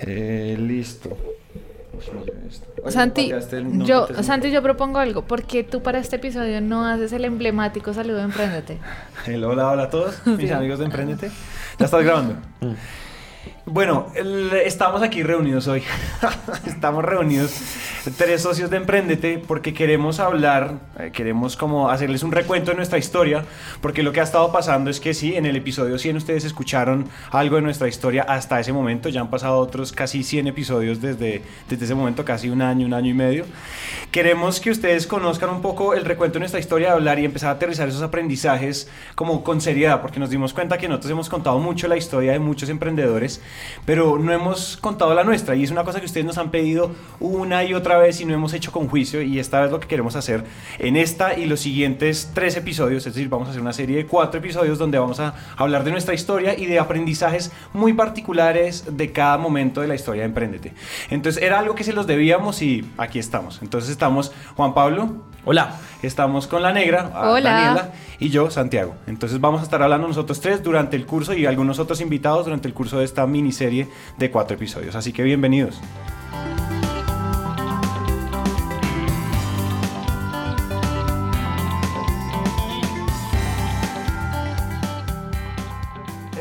Eh, listo. Oye, Santi, el- yo, Santi, yo propongo algo. ¿Por qué tú para este episodio no haces el emblemático saludo de Emprendete? Hola, hola a todos, mis Sí. amigos de Emprendete. Ya estás grabando. Bueno, estamos aquí reunidos hoy. estamos reunidos tres socios de Emprendete porque queremos hablar, eh, queremos como hacerles un recuento de nuestra historia, porque lo que ha estado pasando es que sí, en el episodio 100 ustedes escucharon algo de nuestra historia hasta ese momento, ya han pasado otros casi 100 episodios desde, desde ese momento, casi un año, un año y medio. Queremos que ustedes conozcan un poco el recuento de nuestra historia, hablar y empezar a aterrizar esos aprendizajes como con seriedad, porque nos dimos cuenta que nosotros hemos contado mucho la historia de muchos emprendedores, pero no hemos contado la nuestra y es una cosa que ustedes nos han pedido una y otra vez y no hemos hecho con juicio y esta vez lo que queremos hacer en esta y los siguientes tres episodios, es decir, vamos a hacer una serie de cuatro episodios donde vamos a hablar de nuestra historia y de aprendizajes muy particulares de cada momento de la historia de Emprendete. Entonces era algo que se los debíamos y aquí estamos. Entonces estamos Juan Pablo, Hola. Estamos con la negra, a Hola. Daniela, y yo, Santiago. Entonces vamos a estar hablando nosotros tres durante el curso y algunos otros invitados durante el curso de esta miniserie de cuatro episodios. Así que bienvenidos.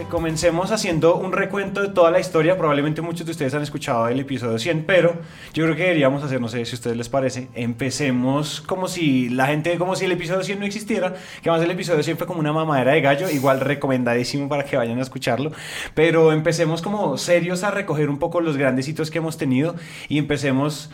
Comencemos haciendo un recuento de toda la historia. Probablemente muchos de ustedes han escuchado el episodio 100, pero yo creo que deberíamos hacer, no sé si a ustedes les parece, empecemos como si la gente, como si el episodio 100 no existiera, que más el episodio 100 fue como una mamadera de gallo, igual recomendadísimo para que vayan a escucharlo, pero empecemos como serios a recoger un poco los grandes hitos que hemos tenido y empecemos,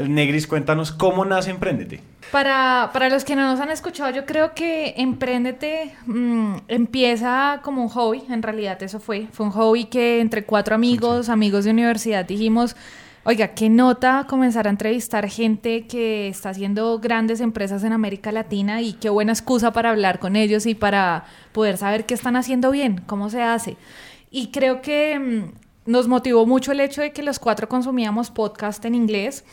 Negris, cuéntanos cómo nace Emprendete. Para, para los que no nos han escuchado, yo creo que Emprendete mm, empieza como un hobby, en realidad eso fue. Fue un hobby que entre cuatro amigos, amigos de universidad, dijimos, oiga, qué nota comenzar a entrevistar gente que está haciendo grandes empresas en América Latina y qué buena excusa para hablar con ellos y para poder saber qué están haciendo bien, cómo se hace. Y creo que mm, nos motivó mucho el hecho de que los cuatro consumíamos podcast en inglés.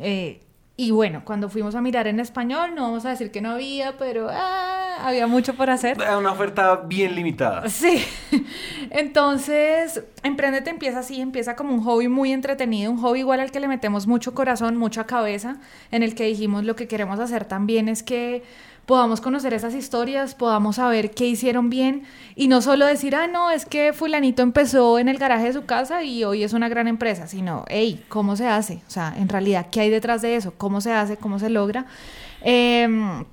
Eh, y bueno, cuando fuimos a mirar en español, no vamos a decir que no había, pero ah, había mucho por hacer. Una oferta bien limitada. Sí. Entonces, Emprendete empieza así, empieza como un hobby muy entretenido, un hobby igual al que le metemos mucho corazón, mucha cabeza, en el que dijimos lo que queremos hacer también es que podamos conocer esas historias, podamos saber qué hicieron bien y no solo decir, ah, no, es que fulanito empezó en el garaje de su casa y hoy es una gran empresa, sino, hey, ¿cómo se hace? O sea, en realidad, ¿qué hay detrás de eso? ¿Cómo se hace? ¿Cómo se logra? Em,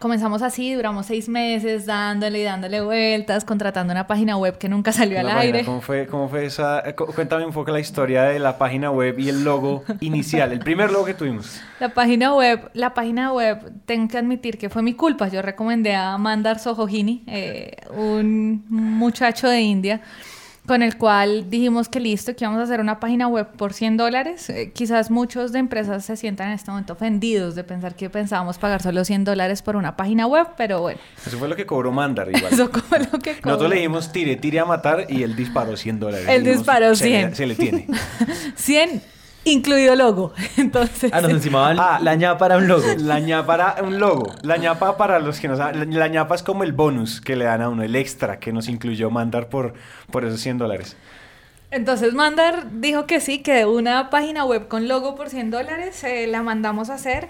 Comenzamos así, duramos seis meses dándole y dándole vueltas, contratando una página web que nunca salió al La página, aire. ¿Cómo fue, cómo fue esa? eh, cu- Cuéntame un poco la historia de la página web y el logo inicial, el primer logo que tuvimos. La página web, la página web, tengo que admitir que fue mi culpa. Yo recomendé a Mandar Sohojini, eh, un muchacho de India, con el cual dijimos que listo, que íbamos a hacer una página web por 100 dólares. Eh, quizás muchos de empresas se sientan en este momento ofendidos de pensar que pensábamos pagar solo 100 dólares por una página web, pero bueno, Eso fue lo que cobró Mandar igual. eso como lo que Nosotros cobra. le dijimos tire, tire a matar y él disparó 100 dólares. Él disparó se le- 100. Se le tiene. 100 incluido logo. Entonces, Ah, nos encimaban Ah, la ñapa para un logo. La ñapa un logo. La ñapa para los que no saben, la, la ñapa es como el bonus que le dan a uno, el extra que nos incluyó Mandar por, por esos 100 dólares. Entonces Mandar dijo que sí, que una página web con logo por 100 dólares eh, la mandamos a hacer.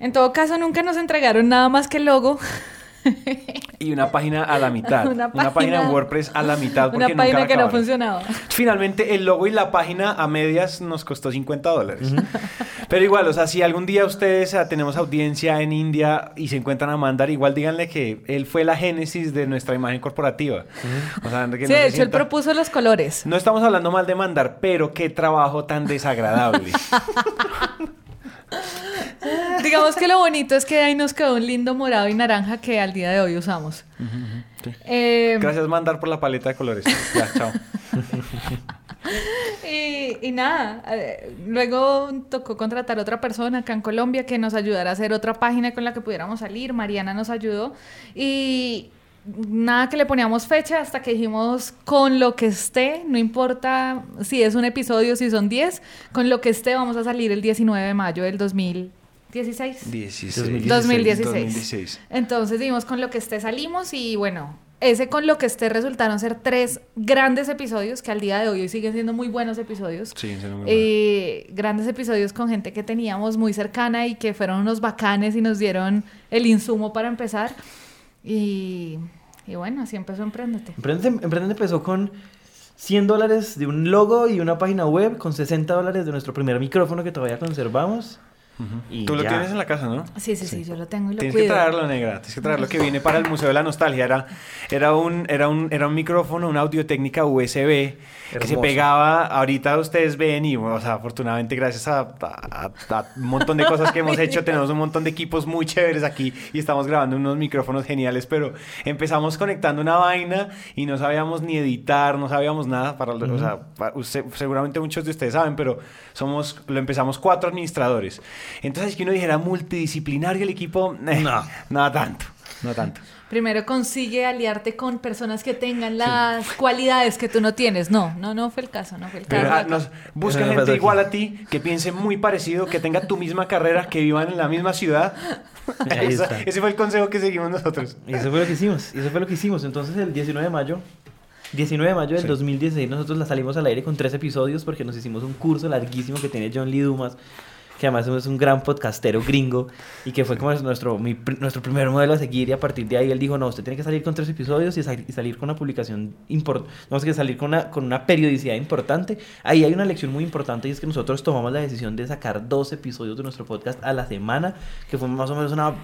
En todo caso, nunca nos entregaron nada más que el logo. Y una página a la mitad. Una Una, página página- en WordPress a la mitad. Porque Una página que no funcionaba. Finalmente, el logo y la página a medias nos costó 50 dólares. Pero igual, o sea, si algún día ustedes tenemos audiencia en India y se encuentran a Mandar, igual díganle que él fue la génesis de nuestra imagen corporativa. O sea, que no Sí, se de hecho, él propuso los colores. No estamos hablando mal de Mandar, pero qué trabajo tan desagradable. Digamos que lo bonito es que ahí nos quedó un lindo morado y naranja que al día de hoy usamos. Sí. Eh, Gracias, Mandar, por la paleta de colores. Ya, chao. Y, y nada, eh, luego tocó contratar otra persona acá en Colombia que nos ayudara a hacer otra página con la que pudiéramos salir. Mariana nos ayudó y nada que le poníamos fecha hasta que dijimos con lo que esté, no importa si es un episodio, si son 10, con lo que esté vamos a salir el 19 de mayo del 2016. 16. 2016. 2016. Entonces dijimos con lo que esté salimos y bueno, ese con lo que esté resultaron ser tres grandes episodios que al día de hoy siguen siendo muy buenos episodios. Sí, Eh, grandes episodios con gente que teníamos muy cercana y que fueron unos bacanes y nos dieron el insumo para empezar. Y, y bueno, así empezó Emprendete. Emprendete, Emprendete empezó con 100 dólares de un logo y una página web, con 60 dólares de nuestro primer micrófono que todavía conservamos. Y Tú lo ya. tienes en la casa, ¿no? Sí, sí, sí, yo lo tengo y lo Tienes cuido. que traerlo, negra. Tienes que traerlo que viene para el Museo de la Nostalgia. Era, era, un, era, un, era un micrófono, una audio técnica USB que se Hermoso. pegaba. Ahorita ustedes ven y, o sea, afortunadamente, gracias a, a- a un montón de cosas que hemos hecho, tenemos un montón de equipos muy chéveres aquí y estamos grabando unos micrófonos geniales. Pero empezamos conectando una vaina y no sabíamos ni editar, no sabíamos nada. Para, O sea, pa- usted- seguramente muchos de ustedes saben, pero somos, lo empezamos cuatro administradores. Entonces, que uno dijera multidisciplinario el equipo, eh, No. no tanto, no tanto. Primero consigue aliarte con personas que tengan las cualidades que tú no tienes. No, no, no fue el caso, no fue el caso. Pero, ah, nos- busca me gente igual a ti, que piense muy parecido, que tenga tu misma carrera, que vivan en la misma ciudad. Esa- ese fue el consejo que seguimos nosotros. Y eso fue lo que hicimos. Y eso fue lo que hicimos. Entonces, el 19 de mayo, 19 de mayo del Sí. 2016, nosotros la salimos al aire con tres episodios porque nos hicimos un curso larguísimo que tiene John Lee Dumas, que además es un gran podcastero gringo y que fue como nuestro, mi nuestro primer modelo a seguir. Y a partir de ahí él dijo: No, usted tiene que salir con tres episodios y, sal- y salir con una publicación importante. Tenemos que salir con una, con una periodicidad importante. Ahí hay una lección muy importante y es que nosotros tomamos la decisión de sacar dos episodios de nuestro podcast a la semana, que fue más o menos una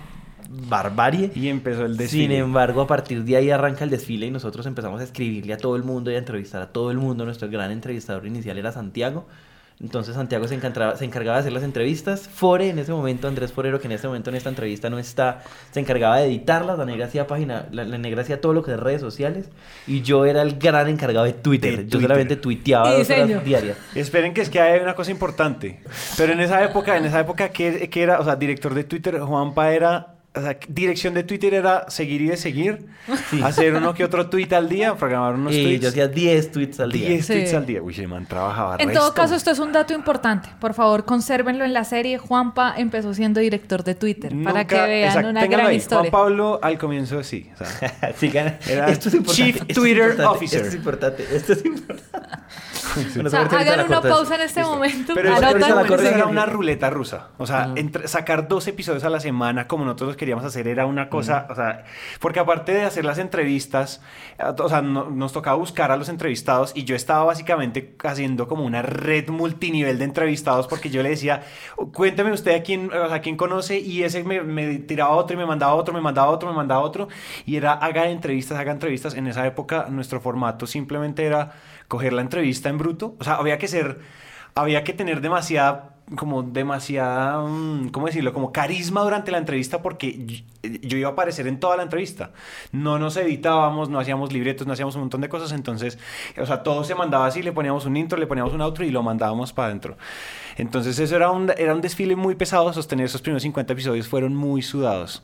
barbarie. Y empezó el desfile. Sin embargo, a partir de ahí arranca el desfile y nosotros empezamos a escribirle a todo el mundo y a entrevistar a todo el mundo. Nuestro gran entrevistador inicial era Santiago. Entonces Santiago se encargaba, se encargaba de hacer las entrevistas. Fore, en ese momento, Andrés Forero, que en este momento en esta entrevista no está, se encargaba de editarlas. La negra hacía página, la, la negra hacía todo lo que es redes sociales. Y yo era el gran encargado de Twitter. De yo Twitter. solamente tuiteaba dos horas diarias. Esperen que es que hay una cosa importante. Pero en esa época, en esa época que, que era, o sea, director de Twitter, Juanpa era, o sea, dirección de Twitter era seguir y de seguir, hacer uno que otro tweet al día, programar unos Y tweets. yo hacía 10 tweets al día. 10 Sí. tweets al día. Uy, man trabajaba En resto. todo caso, esto es un dato importante. Por favor, consérvenlo en la serie. Juanpa empezó siendo director de Twitter para que Nunca- vean exacto, una gran ahí. historia. Juan Pablo al comienzo sí. o sea, Sigan. Era Esto es importante. Chief esto es Twitter importante, Officer. Esto es importante. Esto es importante. Bueno, O sea, hagan una pausa en este Listo. momento. Pero eso, la era una ruleta rusa. O sea, entre- sacar dos episodios a la semana como nosotros queríamos hacer era una cosa, o sea, porque aparte de hacer las entrevistas, o sea, no- nos tocaba buscar a los entrevistados y yo estaba básicamente haciendo como una red multinivel de entrevistados porque yo le decía, cuénteme usted a quién, o sea, quién conoce y ese me, me tiraba otro y me mandaba otro, me mandaba otro, me mandaba otro y era haga entrevistas, haga entrevistas. En esa época nuestro formato simplemente era coger la entrevista en bruto, o sea, había que ser había que tener demasiada, como demasiada, mm, ¿cómo decirlo? Como carisma durante la entrevista porque yo, iba a aparecer en toda la entrevista. No nos editábamos, no hacíamos libretos, no hacíamos un montón de cosas, entonces, o sea, todo se mandaba así, le poníamos un intro, le poníamos un outro y lo mandábamos para adentro. Entonces eso era un, era un desfile muy pesado, sostener esos primeros 50 episodios fueron muy sudados,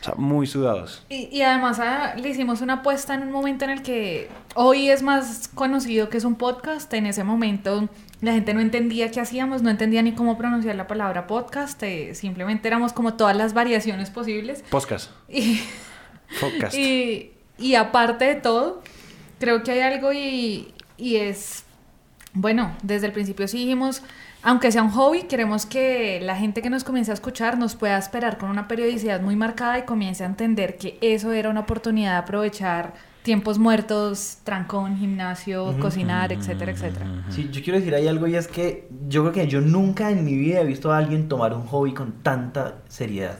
o sea, muy sudados. Y, y además ah, le hicimos una apuesta en un momento en el que hoy es más conocido que es un podcast. En ese momento la gente no entendía qué hacíamos, no entendía ni cómo pronunciar la palabra podcast. eh, simplemente éramos como todas las variaciones posibles. Podcast. Y, Podcast. y, y aparte de todo, creo que hay algo y, y es, bueno, desde el principio sí dijimos, aunque sea un hobby, queremos que la gente que nos comience a escuchar nos pueda esperar con una periodicidad muy marcada y comience a entender que eso era una oportunidad de aprovechar tiempos muertos, trancón, gimnasio, cocinar, etcétera, etcétera. Sí, yo quiero decir ahí algo y es que yo creo que yo nunca en mi vida he visto a alguien tomar un hobby con tanta seriedad.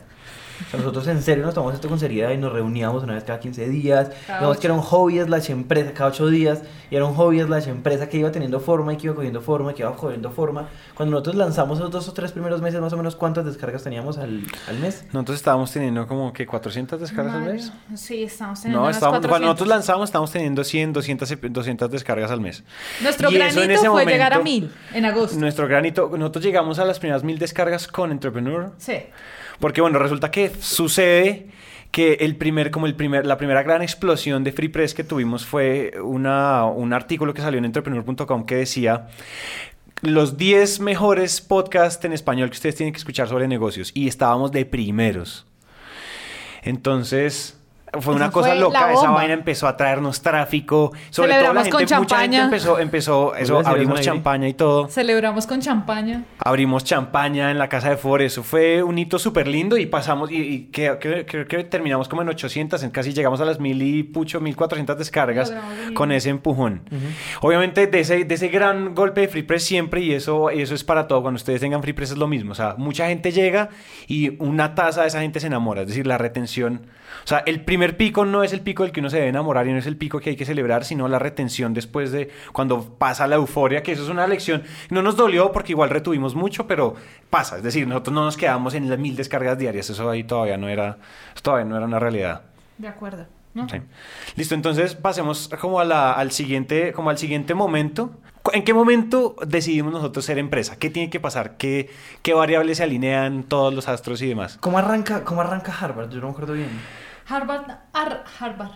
O sea, nosotros en serio nos tomamos esto con seriedad y nos reuníamos una vez cada 15 días. Cada Digamos ocho. que era un hobby slash empresa, cada 8 días. Y era un hobby slash empresa que iba teniendo forma y que iba cogiendo forma y que iba cogiendo forma. Cuando nosotros lanzamos esos dos o tres primeros meses, más o menos, ¿cuántas descargas teníamos al, al mes? Nosotros estábamos teniendo como que 400 descargas al mes. Sí, estamos teniendo No, estábamos, cuando 400. nosotros lanzamos estábamos teniendo 100, 200, ep- 200 descargas al mes. Nuestro Y eso en granito ese fue llegar a momento- mil en agosto. Nuestro granito, nosotros llegamos a las primeras mil descargas con Entrepreneur, Sí. Porque bueno, resulta que sucede que el primer, como el primer, la primera gran explosión de Free Press que tuvimos fue una, un artículo que salió en entrepreneur.com que decía los 10 mejores podcasts en español que ustedes tienen que escuchar sobre negocios y estábamos de primeros. Entonces, Fue una Eso cosa fue loca, esa vaina empezó a traernos tráfico. Sobre todo la con gente, mucha gente champaña. empezó, empezó, eso, abrimos champaña y todo. Celebramos con champaña. Abrimos champaña en la casa de Ford, eso fue un hito súper lindo y pasamos, y, y que- que- creo que terminamos como en 800, en casi llegamos a las mil y pucho, 1400 descargas con ese empujón. Obviamente de ese, de ese gran golpe de Free Press siempre, y eso, y eso es para todo, cuando ustedes tengan Free Press es lo mismo, o sea, mucha gente llega y una taza de esa gente se enamora, es decir, la retención. O sea, el primer pico no es el pico del que uno se debe enamorar y no es el pico que hay que celebrar, sino la retención después de cuando pasa la euforia, que eso es una lección. No nos dolió porque igual retuvimos mucho, pero pasa. Es decir, nosotros no nos quedamos en las mil descargas diarias. Eso ahí todavía no era, todavía no era una realidad. De acuerdo. ¿no? Sí. Listo, entonces pasemos como a la- al siguiente, como al siguiente momento. ¿En qué momento decidimos nosotros ser empresa? ¿Qué tiene que pasar? ¿Qué, qué variables se alinean todos los astros y demás? ¿Cómo arranca, ¿Cómo arranca Harvard? Yo no me acuerdo bien. Harvard, Ar- Harvard.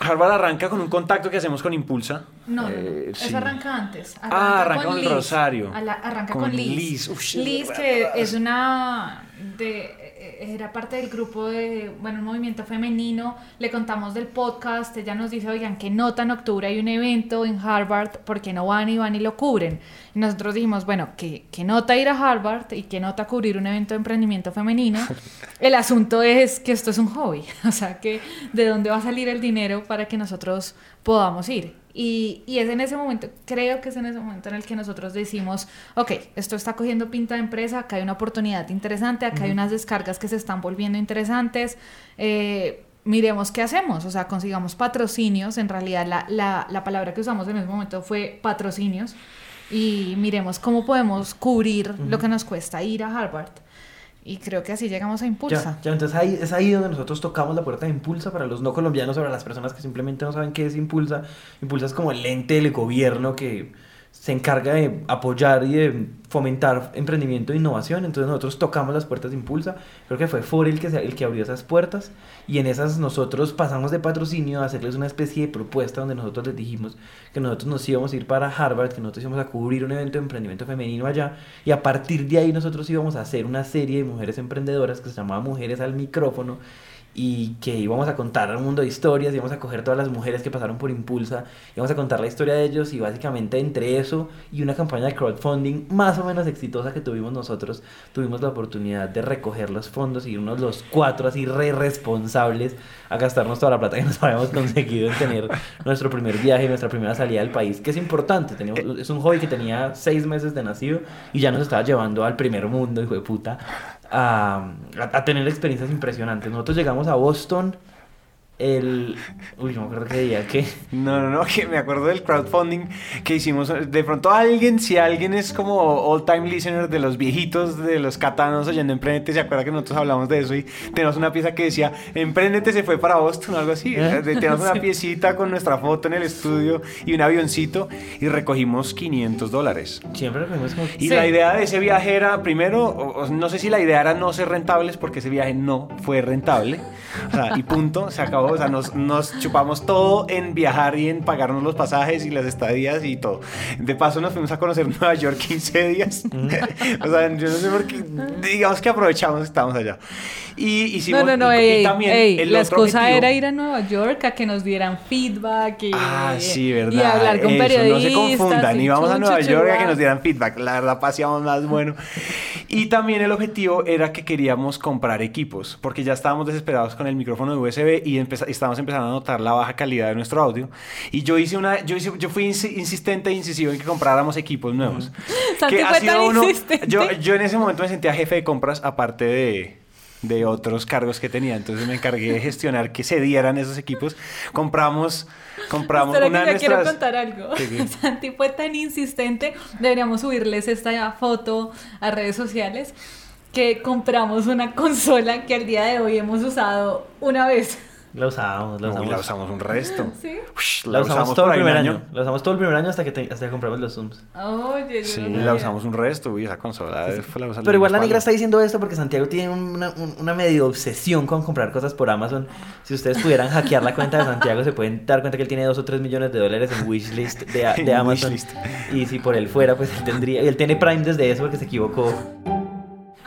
Harvard arranca con un contacto que hacemos con Impulsa. No. Eh, Eso arranca antes. Ah, arranca con el Liz. Rosario. Arranca Con con, Liz. Liz. Uf, Liz, que es una. De, era parte del grupo de. Bueno, un movimiento femenino. Le contamos del podcast. Ella nos dice: Oigan, que nota en octubre hay un evento en Harvard. ¿Por qué no van y van y lo cubren? Y nosotros dijimos: Bueno, que, que nota ir a Harvard y que nota cubrir un evento de emprendimiento femenino. El asunto es que esto es un hobby. O sea, que de dónde va a salir el dinero para que nosotros podamos ir. Y, y es en ese momento, creo que es en ese momento en el que nosotros decimos, ok, esto está cogiendo pinta de empresa, acá hay una oportunidad interesante, acá hay unas descargas que se están volviendo interesantes, eh, miremos qué hacemos, o sea, consigamos patrocinios, en realidad la, la, la palabra que usamos en ese momento fue patrocinios, y miremos cómo podemos cubrir lo que nos cuesta ir a Harvard. Y creo que así llegamos a Impulsa. Ya, ya, entonces ahí, es ahí donde nosotros tocamos la puerta de Impulsa para los no colombianos, para las personas que simplemente no saben qué es Impulsa. Impulsa es como el ente del gobierno que se encarga de apoyar y de fomentar emprendimiento e innovación. Entonces nosotros tocamos las puertas de Impulsa. Creo que fue Ford el que, el que abrió esas puertas. Y en esas nosotros pasamos de patrocinio a hacerles una especie de propuesta donde nosotros les dijimos que nosotros nos íbamos a ir para Harvard, que nosotros íbamos a cubrir un evento de emprendimiento femenino allá. Y a partir de ahí nosotros íbamos a hacer una serie de mujeres emprendedoras que se llamaba Mujeres al Micrófono y que íbamos a contar un mundo de historias, íbamos a coger todas las mujeres que pasaron por Impulsa, íbamos a contar la historia de ellos y básicamente entre eso y una campaña de crowdfunding más o menos exitosa que tuvimos nosotros, tuvimos la oportunidad de recoger los fondos y irnos los cuatro así re responsables a gastarnos toda la plata que nos habíamos conseguido en tener nuestro primer viaje, nuestra primera salida del país, que es importante, teníamos, es un hobby que tenía seis meses de nacido y ya nos estaba llevando al primer mundo, hijo de puta, a, a- tener experiencias impresionantes. Nosotros llegamos a Boston el... Uy, no me acuerdo qué día, ¿qué? No, no, no, que me acuerdo del crowdfunding que hicimos. De pronto alguien, si alguien es como all time listener de los viejitos, de los catanos oyendo Emprendete, se acuerda que nosotros hablamos de eso y tenemos una pieza que decía Emprendete se fue para Boston o algo así. ¿Eh? Tenemos una piecita con nuestra foto en el estudio y un avioncito y recogimos 500 dólares. Siempre recogimos como... Y Sí. la idea de ese viaje era, primero, no sé si la idea era no ser rentables, porque ese viaje no fue rentable. O sea, y punto, se acabó. O sea, nos, nos chupamos todo en viajar y en pagarnos los pasajes y las estadías y todo. De paso, nos fuimos a conocer Nueva York 15 días. o sea, yo no sé por qué. Digamos que aprovechamos que estábamos allá. Y hicimos. No, no, no, y- y ey, también ey, el la otro excusa objetivo- era ir a Nueva York a que nos dieran feedback y, Ah, sí, verdad. y hablar con Eso, periodistas. No se confundan, y íbamos a Nueva York a que nos dieran feedback. La verdad, paseamos más bueno. Y también el objetivo era que queríamos comprar equipos, porque ya estábamos desesperados con el micrófono de USB y empeza- estábamos empezando a notar la baja calidad de nuestro audio. Y yo hice una, yo hice, yo fui insi- insistente e incisivo en que compráramos equipos nuevos. Santi Que ha fue sido tan uno- insistente. yo, yo en ese momento me sentía jefe de compras, aparte de, de otros cargos que tenía. Entonces me encargué de gestionar que se dieran esos equipos. Compramos, compramos Espera una que yo quiero nuestras... contar algo. Santi fue tan insistente, deberíamos subirles esta foto a redes sociales, que compramos una consola que al día de hoy hemos usado una vez. La usábamos, la Uy, usamos. la usamos un resto. ¿Sí? Ush, La usamos todo el primer año. La usamos todo el primer año hasta que, te- hasta que compramos los Zooms. Oye, Sí, no la usamos un resto. Uy, esa consola fue la Pero igual la negra está diciendo esto porque Santiago tiene una, un- una medio obsesión con comprar cosas por Amazon. Si ustedes pudieran hackear la cuenta de Santiago, se pueden dar cuenta que él tiene dos o tres millones de dólares en wishlist de, de Amazon. wishlist. Y si por él fuera, pues él tendría. Él tiene Prime desde eso porque se equivocó.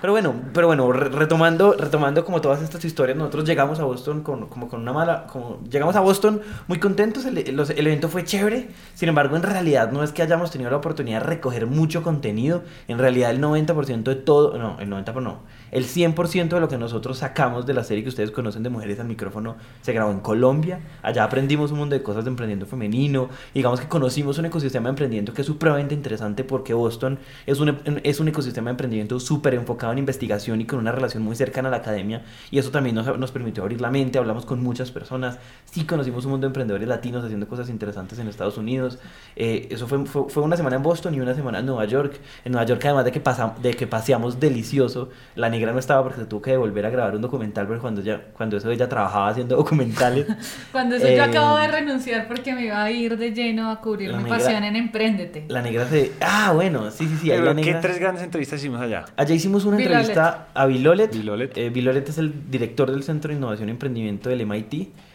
Pero bueno, pero bueno, re- retomando, retomando como todas estas historias, nosotros llegamos a Boston con, como con una mala, como llegamos a Boston muy contentos, el, los- el evento fue chévere, sin embargo en realidad no es que hayamos tenido la oportunidad de recoger mucho contenido, en realidad el 90% de todo, no, el 90% no, el 100% de lo que nosotros sacamos de la serie que ustedes conocen de Mujeres al Micrófono se grabó en Colombia, allá aprendimos un mundo de cosas de emprendimiento femenino, digamos que conocimos un ecosistema de emprendimiento que es supremamente interesante porque Boston es un, es un ecosistema de emprendimiento súper enfocado en investigación y con una relación muy cercana a la academia. Y eso también nos, nos permitió abrir la mente, hablamos con muchas personas, sí conocimos un mundo de emprendedores latinos haciendo cosas interesantes en Estados Unidos, eh, eso fue, fue, una semana en Boston y una semana en Nueva York, en Nueva York además de que, pasa, de que paseamos delicioso, la negra no estaba porque se tuvo que volver a grabar un documental, pero cuando, ya, cuando eso ella trabajaba haciendo documentales. Cuando eso Eh, yo acabo de renunciar porque me iba a ir de lleno a cubrir mi negra- pasión en Empréndete. La negra se... Ah, bueno, sí, sí, sí. ahí Pero la ¿Qué negra... tres grandes entrevistas hicimos allá? Allá hicimos una Vilolet. entrevista a Vilolet. Vilolet. Eh, Vilolet es el director del Centro de Innovación y Emprendimiento del MIT.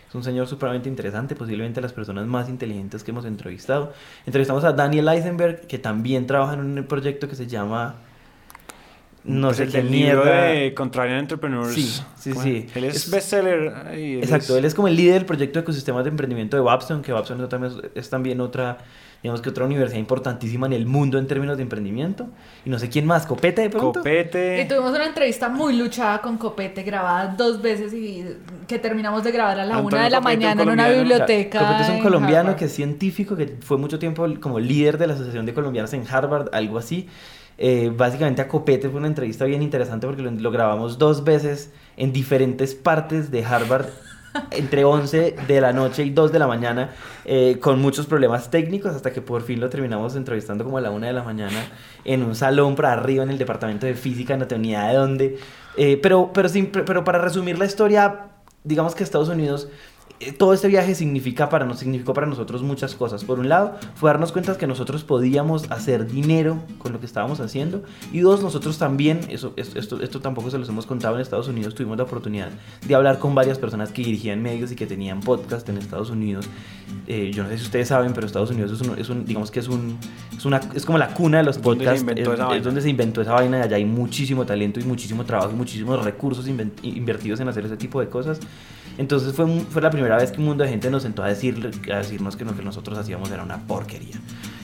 Es un señor supremamente interesante, posiblemente las personas más inteligentes que hemos entrevistado. Entrevistamos a Daniel Eisenberg, que también trabaja en un proyecto que se llama... No Pues sé el qué libro mierda. de Contrarian Entrepreneurs. Sí, sí, ¿Cómo sí. Él es, Es- bestseller. ay, él Exacto, es- él es como el líder del proyecto de ecosistemas de emprendimiento de Babson, que Babson es, también, es también otra, digamos que otra universidad importantísima en el mundo en términos de emprendimiento. Y no sé quién más, Copete de pronto. Copete. Y tuvimos una entrevista muy luchada con Copete, grabada dos veces y que terminamos de grabar a la Antonio una de la Copete, un mañana en una biblioteca. Copete es un colombiano Harvard. que es científico, que fue mucho tiempo como líder de la Asociación de Colombianos en Harvard, algo así. Eh, básicamente a Copete fue una entrevista bien interesante porque lo, lo grabamos dos veces en diferentes partes de Harvard, entre 11 de la noche y 2 de la mañana, eh, con muchos problemas técnicos, hasta que por fin lo terminamos entrevistando como a la 1 de la mañana en un salón para arriba en el departamento de física, no tenía de dónde. Eh, pero, pero, sin- pero para resumir la historia, digamos que Estados Unidos todo este viaje significa para nos, significó para nosotros muchas cosas. Por un lado, fue darnos cuenta que nosotros podíamos hacer dinero con lo que estábamos haciendo. Y dos, nosotros también, eso, es- esto, esto tampoco se los hemos contado en Estados Unidos, tuvimos la oportunidad de hablar con varias personas que dirigían medios y que tenían podcast en Estados Unidos. Eh, yo no sé si ustedes saben, pero Estados Unidos es, un, es un- digamos que es un, es una, es como la cuna de los podcasts. es, es donde se inventó esa vaina y allá hay muchísimo talento y muchísimo trabajo y muchísimos recursos invertidos en hacer ese tipo de cosas. Entonces fue, fue la primera vez que un mundo de gente nos sentó a, decir, a decirnos que lo que nosotros hacíamos era una porquería.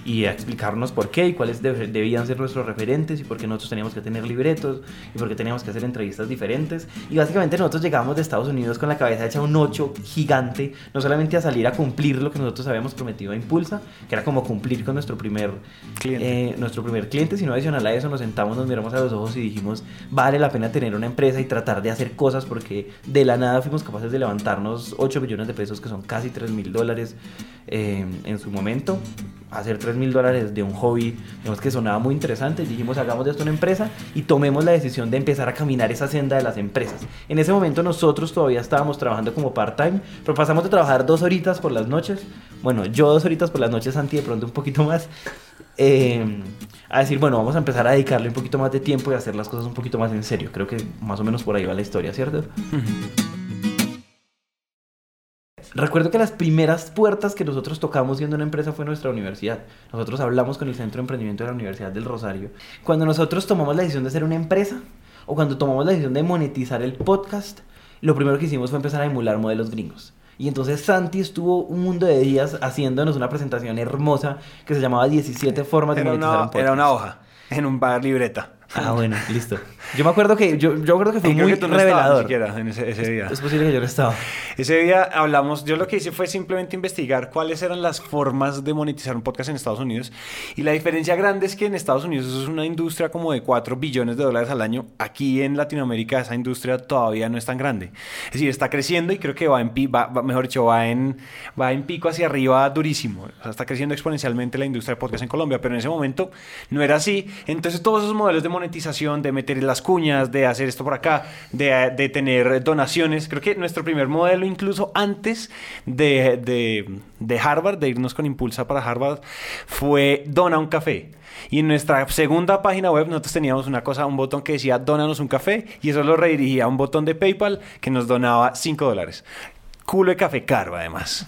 Y a explicarnos por qué y cuáles deb- debían ser nuestros referentes y por qué nosotros teníamos que tener libretos y por qué teníamos que hacer entrevistas diferentes. Y básicamente nosotros llegamos de Estados Unidos con la cabeza hecha un 8 gigante, no solamente a salir a cumplir lo que nosotros habíamos prometido a Impulsa, que era como cumplir con nuestro primer Cliente. eh, nuestro primer cliente, sino adicional a eso nos sentamos, nos miramos a los ojos y dijimos, vale la pena tener una empresa y tratar de hacer cosas porque de la nada fuimos capaces de levantarnos 8 millones de pesos, que son casi 3 mil dólares eh, en su momento. Hacer 3 mil dólares de un hobby, digamos que sonaba muy interesante. Dijimos, hagamos de esto una empresa y tomemos la decisión de empezar a caminar esa senda de las empresas. En ese momento nosotros todavía estábamos trabajando como part-time, pero pasamos de trabajar dos horitas por las noches. Bueno, yo dos horitas por las noches, Santi de pronto un poquito más eh, a decir, bueno, vamos a empezar a dedicarle un poquito más de tiempo y hacer las cosas un poquito más en serio. Creo que más o menos por ahí va la historia, ¿cierto? Recuerdo que las primeras puertas que nosotros tocamos siendo una empresa fue nuestra universidad. Nosotros hablamos con el Centro de Emprendimiento de la Universidad del Rosario. Cuando nosotros tomamos la decisión de ser una empresa o cuando tomamos la decisión de monetizar el podcast, lo primero que hicimos fue empezar a emular modelos gringos. Y entonces Santi estuvo un mundo de días haciéndonos una presentación hermosa que se llamaba 17 formas de Era monetizar un una, podcast. era una hoja en un bar libreta. Ah, bueno, listo. Yo me acuerdo que yo, yo creo que fue Y muy que tú no estabas ni revelador. siquiera en ese, ese día. Es posible que yo no estaba. Ese día hablamos, yo lo que hice fue simplemente investigar cuáles eran las formas de monetizar un podcast en Estados Unidos. Y la diferencia grande es que en Estados Unidos eso es una industria como de 4 billones de dólares al año. Aquí en Latinoamérica esa industria todavía no es tan grande. Es decir, está creciendo y creo que va en va, va- mejor dicho, va en, va en pico hacia arriba durísimo. O sea, está creciendo exponencialmente la industria de podcast en Colombia, pero en ese momento no era así. Entonces todos esos modelos de monetización, de meter las cuñas, de hacer esto por acá, de, tener donaciones. Creo que nuestro primer modelo, incluso antes de, de, de Harvard, de irnos con Impulsa para Harvard, fue dona un café. Y en nuestra segunda página web nosotros teníamos una cosa, un botón que decía donanos un café y eso lo redirigía a un botón de PayPal que nos donaba 5 dólares. Culo de café caro además.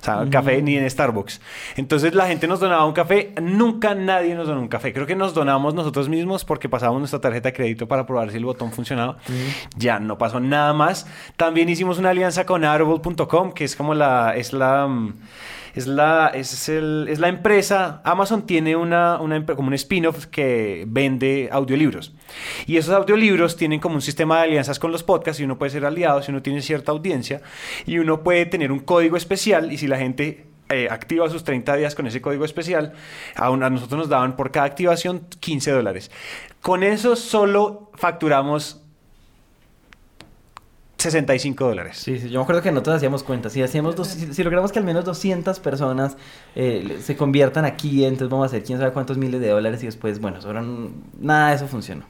O sea, café ni en Starbucks. Entonces la gente nos donaba un café. Nunca nadie nos donó un café. Creo que nos donamos nosotros mismos porque pasábamos nuestra tarjeta de crédito para probar si el botón funcionaba. Ya no pasó nada más. También hicimos una alianza con Audible.com, que es como la... Es la mm, es la, es, el, es la empresa, Amazon tiene una, una como un spin-off que vende audiolibros. Y esos audiolibros tienen como un sistema de alianzas con los podcasts y uno puede ser aliado si uno tiene cierta audiencia y uno puede tener un código especial y si la gente eh, activa sus 30 días con ese código especial, a, a nosotros nos daban por cada activación 15 dólares. Con eso solo facturamos 65 dólares. Sí, sí, yo me acuerdo que nosotros hacíamos cuentas. Si, hacíamos dos- si, logramos que al menos 200 personas eh, se conviertan aquí, entonces vamos a hacer quién sabe cuántos miles de dólares y después, bueno, sobran... Nada de eso funcionó.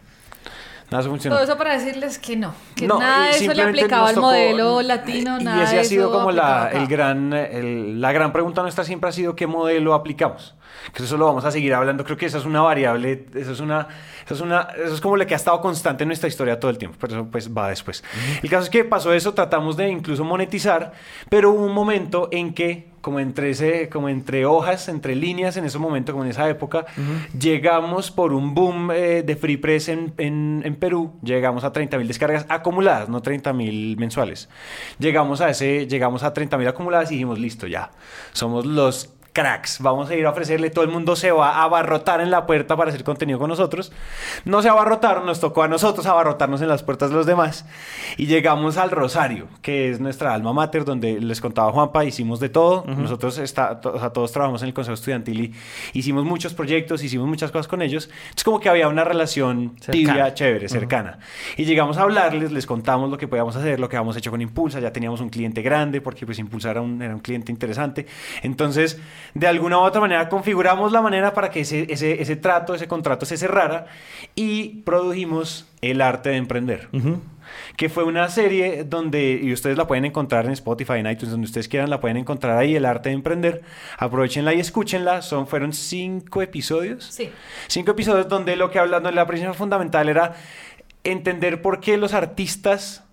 Nada, eso funcionó. Todo eso para decirles que no, que No, nada y de eso le aplicaba al modelo latino, y nada ese de ha sido como la, el gran, el- la gran pregunta nuestra siempre ha sido qué modelo aplicamos. Que eso lo vamos a seguir hablando. Creo que esa es una variable, eso es una, eso es una, eso es como lo que ha estado constante en nuestra historia todo el tiempo. Pero eso pues va después. El caso es que pasó eso, tratamos de incluso monetizar, pero hubo un momento en que como entre, ese, como entre hojas, entre líneas en ese momento, como en esa época, llegamos por un boom eh, de Free Press en, en- en Perú, llegamos a 30 mil descargas acumuladas, no 30 mil mensuales. Llegamos a ese, llegamos a 30 mil acumuladas y dijimos, listo, ya, somos los cracks, vamos a ir a ofrecerle, todo el mundo se va a abarrotar en la puerta para hacer contenido con nosotros. No se abarrotaron, nos tocó a nosotros abarrotarnos en las puertas de los demás y llegamos al Rosario, que es nuestra alma mater, donde les contaba Juanpa, hicimos de todo, nosotros está, to- o sea, todos trabajamos en el Consejo Estudiantil y hicimos muchos proyectos, hicimos muchas cosas con ellos, es como que había una relación tibia, Cercana. chévere, cercana. Y llegamos a hablarles, les contamos lo que podíamos hacer, lo que habíamos hecho con Impulsa, ya teníamos un cliente grande, porque pues Impulsa era un, era un cliente interesante. Entonces, de alguna u otra manera, configuramos la manera para que ese, ese, ese trato, ese contrato se cerrara y produjimos El Arte de Emprender. Que fue una serie donde, y ustedes la pueden encontrar en Spotify, en iTunes, donde ustedes quieran, la pueden encontrar ahí, El Arte de Emprender. Aprovechenla y escúchenla. Son, fueron cinco episodios. Sí. Cinco episodios donde lo que hablando, la principal fundamental era entender por qué los artistas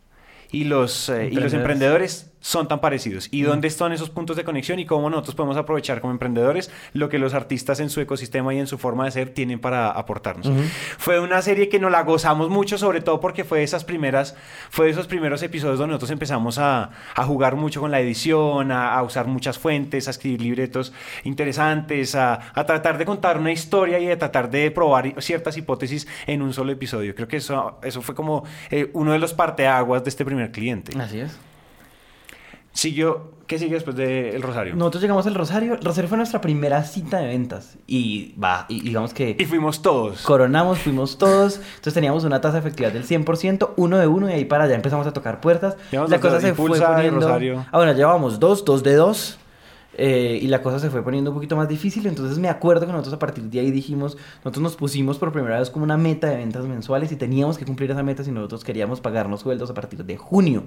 y los, eh, y los Emprendedores. Son tan parecidos y dónde están esos puntos de conexión y cómo nosotros podemos aprovechar como emprendedores lo que los artistas en su ecosistema y en su forma de ser tienen para aportarnos. Fue una serie que nos la gozamos mucho, sobre todo porque fue de esas primeras, fue de esos primeros episodios donde nosotros empezamos a, a jugar mucho con la edición, a, a usar muchas fuentes, a escribir libretos interesantes, a, a tratar de contar una historia y a tratar de probar ciertas hipótesis en un solo episodio. Creo que eso, eso fue como eh, uno de los parteaguas de este primer cliente. Así es. Siguió, ¿Qué sigue después del Rosario? Nosotros llegamos al Rosario. El Rosario fue nuestra primera cita de ventas. Y va, y digamos que Y fuimos todos. coronamos, fuimos todos. Entonces teníamos una tasa de efectividad del 100%, uno de uno, y ahí para allá empezamos a tocar puertas. Llevamos la cosa de se fue poniendo. Rosario. Ah, bueno, llevábamos dos, dos de dos. eh, y la cosa se fue poniendo un poquito más difícil. Entonces me acuerdo que nosotros a partir de ahí dijimos, nosotros nos pusimos por primera vez como una meta de ventas mensuales y teníamos que cumplir esa meta si nosotros queríamos pagarnos sueldos a partir de junio.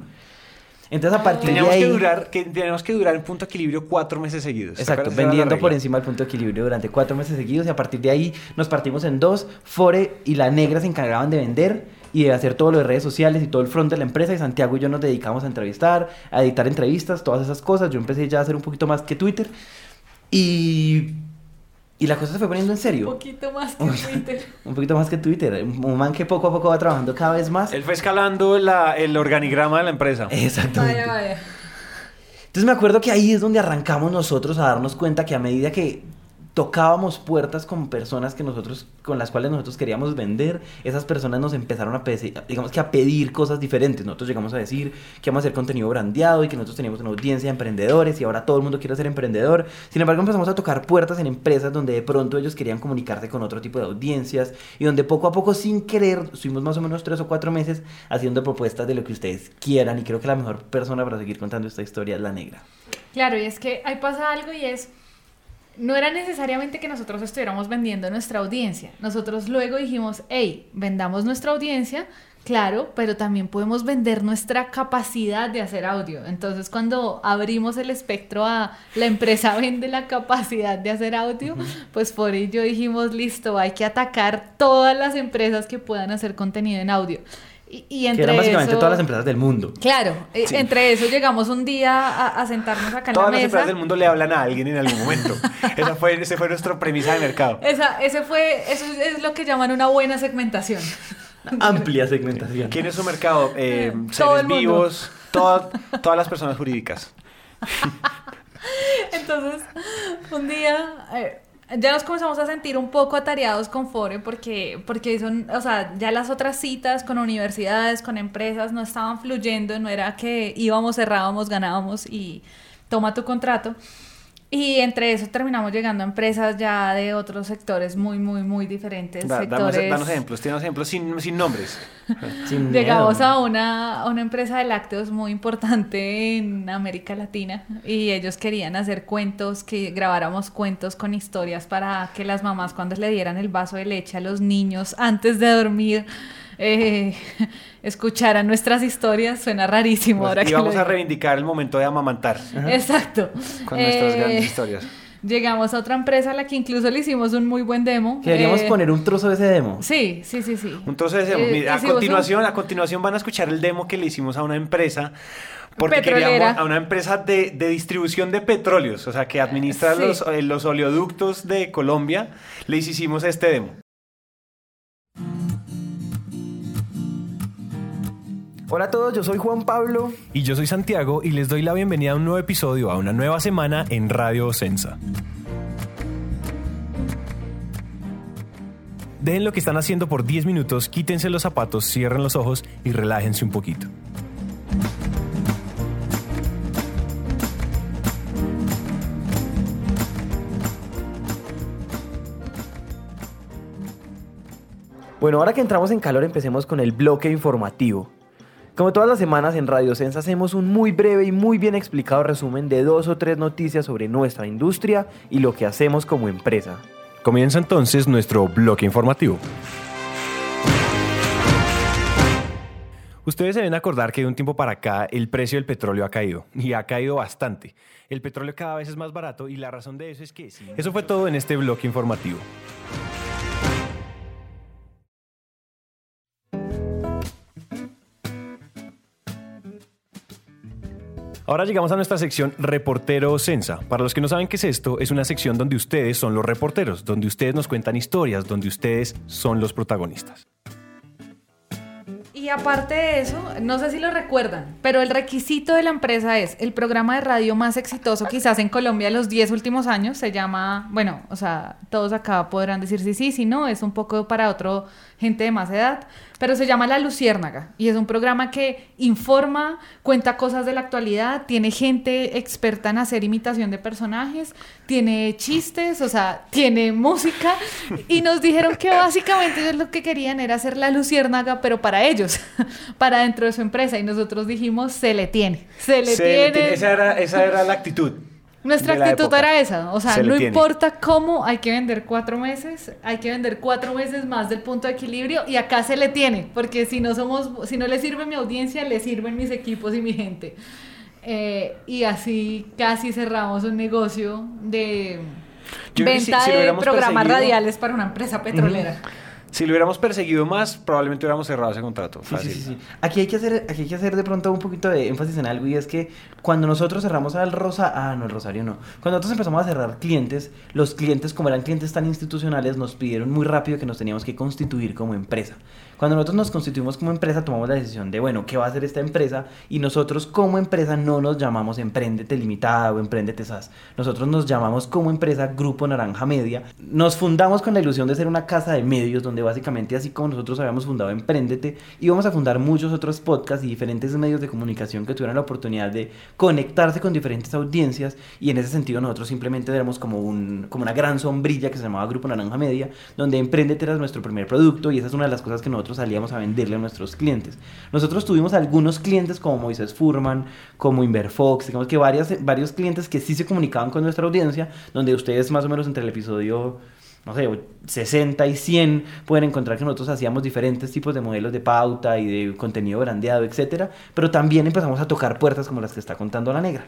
Entonces a partir Teníamos de ahí... que durar, que teníamos que durar en punto de equilibrio cuatro meses seguidos. ¿Te Exacto, vendiendo por encima del punto equilibrio durante cuatro meses seguidos y a partir de ahí nos partimos en dos. Fore y la negra se encargaban de vender y de hacer todo lo de redes sociales y todo el front de la empresa y Santiago y yo nos dedicamos a entrevistar, a editar entrevistas, todas esas cosas. Yo empecé ya a hacer un poquito más que Twitter y, y la cosa se fue poniendo en Un serio. poquito más que Twitter. Un poquito más que Twitter. Un un man que poco a poco va trabajando cada vez más. Él fue escalando la- el organigrama de la empresa. Exactamente. Vaya, vaya. Entonces me acuerdo que ahí es donde arrancamos nosotros a darnos cuenta que a medida que tocábamos puertas con personas que nosotros con las cuales nosotros queríamos vender, esas personas nos empezaron a pedir, digamos que a pedir cosas diferentes. Nosotros llegamos a decir que vamos a hacer contenido brandeado y que nosotros teníamos una audiencia de emprendedores y ahora todo el mundo quiere ser emprendedor. Sin embargo, empezamos a tocar puertas en empresas donde de pronto ellos querían comunicarse con otro tipo de audiencias y donde poco a poco sin querer estuvimos más o menos tres o cuatro meses haciendo propuestas de lo que ustedes quieran y creo que la mejor persona para seguir contando esta historia es la negra. Claro, y es que ahí pasa algo y es, no era necesariamente que nosotros estuviéramos vendiendo nuestra audiencia. Nosotros luego dijimos, hey, vendamos nuestra audiencia, claro, pero también podemos vender nuestra capacidad de hacer audio. Entonces, cuando abrimos el espectro a la empresa vende la capacidad de hacer audio, pues por ello dijimos, listo, hay que atacar todas las empresas que puedan hacer contenido en audio. Y, y Que entre eran básicamente eso- todas las empresas del mundo. Claro, eh, Sí. entre eso llegamos un día a, a sentarnos acá en Todas la las mesa. empresas del mundo le hablan a alguien en algún momento. Esa fue, ese fue nuestra premisa de mercado. Esa, ese fue, eso es- lo que llaman una buena segmentación. Amplia segmentación. ¿Quién es su mercado? Eh, Eh, todo seres vivos, toda- todas las personas jurídicas. Entonces, un día eh, ya nos comenzamos a sentir un poco atareados con Fore porque, porque son, o sea, ya las otras citas con universidades, con empresas no estaban fluyendo, no era que íbamos, cerrábamos, ganábamos y toma tu contrato. Y entre eso terminamos llegando a empresas ya de otros sectores muy, muy, muy diferentes. Da- danos, sectores... danos ejemplos, tienes ejemplos sin, sin nombres. Sin Llegamos miedo. a una, a una empresa de lácteos muy importante en América Latina y ellos querían hacer cuentos, que grabáramos cuentos con historias para que las mamás cuando le dieran el vaso de leche a los niños antes de dormir eh, escucharan nuestras historias. Suena rarísimo ahora y que vamos lo a reivindicar el momento de amamantar Exacto. con nuestras Eh, grandes historias. Llegamos a otra empresa a la que incluso le hicimos un muy buen demo. Que deberíamos Eh, poner un trozo de ese demo. Sí, sí, sí, sí. Un trozo de demo. Eh, Mira, a un- continuación, a continuación van a escuchar el demo que le hicimos a una empresa. Porque Petrolera. queríamos a una empresa de, de distribución de petróleos, o sea, que administra Sí. los, eh, los oleoductos de Colombia. Les hicimos este demo. Hola a todos, yo soy Juan Pablo. Y yo soy Santiago y les doy la bienvenida a un nuevo episodio, a una nueva semana en Radio Sensa. Dejen lo que están haciendo por 10 minutos, quítense los zapatos, cierren los ojos y relájense un poquito. Bueno, ahora que entramos en calor, empecemos con el bloque informativo. Como todas las semanas en Radio Sensa hacemos un muy breve y muy bien explicado resumen de dos o tres noticias sobre nuestra industria y lo que hacemos como empresa. Comienza entonces nuestro bloque informativo. Ustedes se deben acordar que de un tiempo para acá el precio del petróleo ha caído y ha caído bastante. El petróleo cada vez es más barato y la razón de eso es que... Eso fue todo en este bloque informativo. Ahora llegamos a nuestra sección Reportero Sensa. Para los que no saben qué es esto, es una sección donde ustedes son los reporteros, donde ustedes nos cuentan historias, donde ustedes son los protagonistas. Y aparte de eso, no sé si lo recuerdan, pero el requisito de la empresa es el programa de radio más exitoso quizás en Colombia los 10 últimos años. Se llama, bueno, o sea, todos acá podrán decir sí, sí, sí, no, es un poco para otro gente de más edad, pero se llama La Luciérnaga y es un programa que informa, cuenta cosas de la actualidad, tiene gente experta en hacer imitación de personajes, tiene chistes, o sea, tiene música y nos dijeron que básicamente ellos lo que querían era hacer La Luciérnaga, pero para ellos, para dentro de su empresa y nosotros dijimos, se le tiene, se le Se- tiene. esa, era, esa era la actitud. Nuestra actitud era esa, o sea, Se no importa cómo, hay que vender cuatro meses, hay que vender cuatro meses más del punto de equilibrio y acá se le tiene, porque si no somos, si no le sirve mi audiencia, le sirven mis equipos y mi gente. Eh, y así casi cerramos un negocio de Yo si- venta si de programas radiales para una empresa petrolera. Si lo hubiéramos perseguido más, probablemente hubiéramos cerrado ese contrato. Sí, Fácil. sí, sí, sí. Aquí hay que hacer, aquí hay que hacer de pronto un poquito de énfasis en algo y es que cuando nosotros cerramos al Rosa, ah, no, el Rosario no. Cuando nosotros empezamos a cerrar clientes, los clientes, como eran clientes tan institucionales, nos pidieron muy rápido que nos teníamos que constituir como empresa. Cuando nosotros nos constituimos como empresa, tomamos la decisión de, bueno, ¿qué va a hacer esta empresa? Y nosotros como empresa no nos llamamos Emprendete Limitada o Emprendete SAS. Nosotros nos llamamos como empresa Grupo Naranja Media. Nos fundamos con la ilusión de ser una casa de medios donde básicamente, así como nosotros habíamos fundado Emprendete, íbamos a fundar muchos otros podcasts y diferentes medios de comunicación que tuvieran la oportunidad de conectarse con diferentes audiencias y en ese sentido nosotros simplemente éramos como, un, como una gran sombrilla que se llamaba Grupo Naranja Media, donde Emprendete era nuestro primer producto y esa es una de las cosas que nosotros salíamos a venderle a nuestros clientes. Nosotros tuvimos algunos clientes como Moisés Furman, como Inverfox, digamos que varios clientes que sí se comunicaban con nuestra audiencia, donde ustedes más o menos entre el episodio no sé, 60 y 100 pueden encontrar que nosotros hacíamos diferentes tipos de modelos de pauta y de contenido brandeado, etcétera, pero también empezamos a tocar puertas como las que está contando la negra.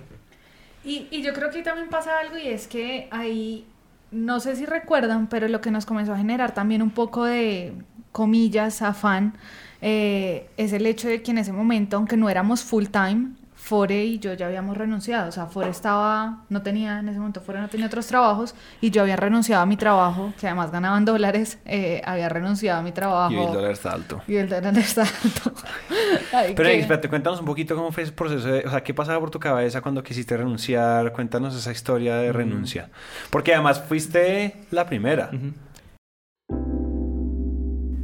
Y, y yo creo que ahí también pasa algo y es que ahí, no sé si recuerdan, pero lo que nos comenzó a generar también un poco de, comillas, afán, eh, es el hecho de que en ese momento, aunque no éramos full time, Fore y yo ya habíamos renunciado. O sea, Fore estaba, no tenía, en ese momento Fore no tenía otros trabajos y yo había renunciado a mi trabajo, que además ganaba en dólares, eh, había renunciado a mi trabajo. Y el dólar está alto. Y el dólar está alto. Ay, Pero qué- espérate, cuéntanos un poquito cómo fue ese proceso, de- o sea, qué pasaba por tu cabeza cuando quisiste renunciar, cuéntanos esa historia de renuncia. Porque además fuiste la primera.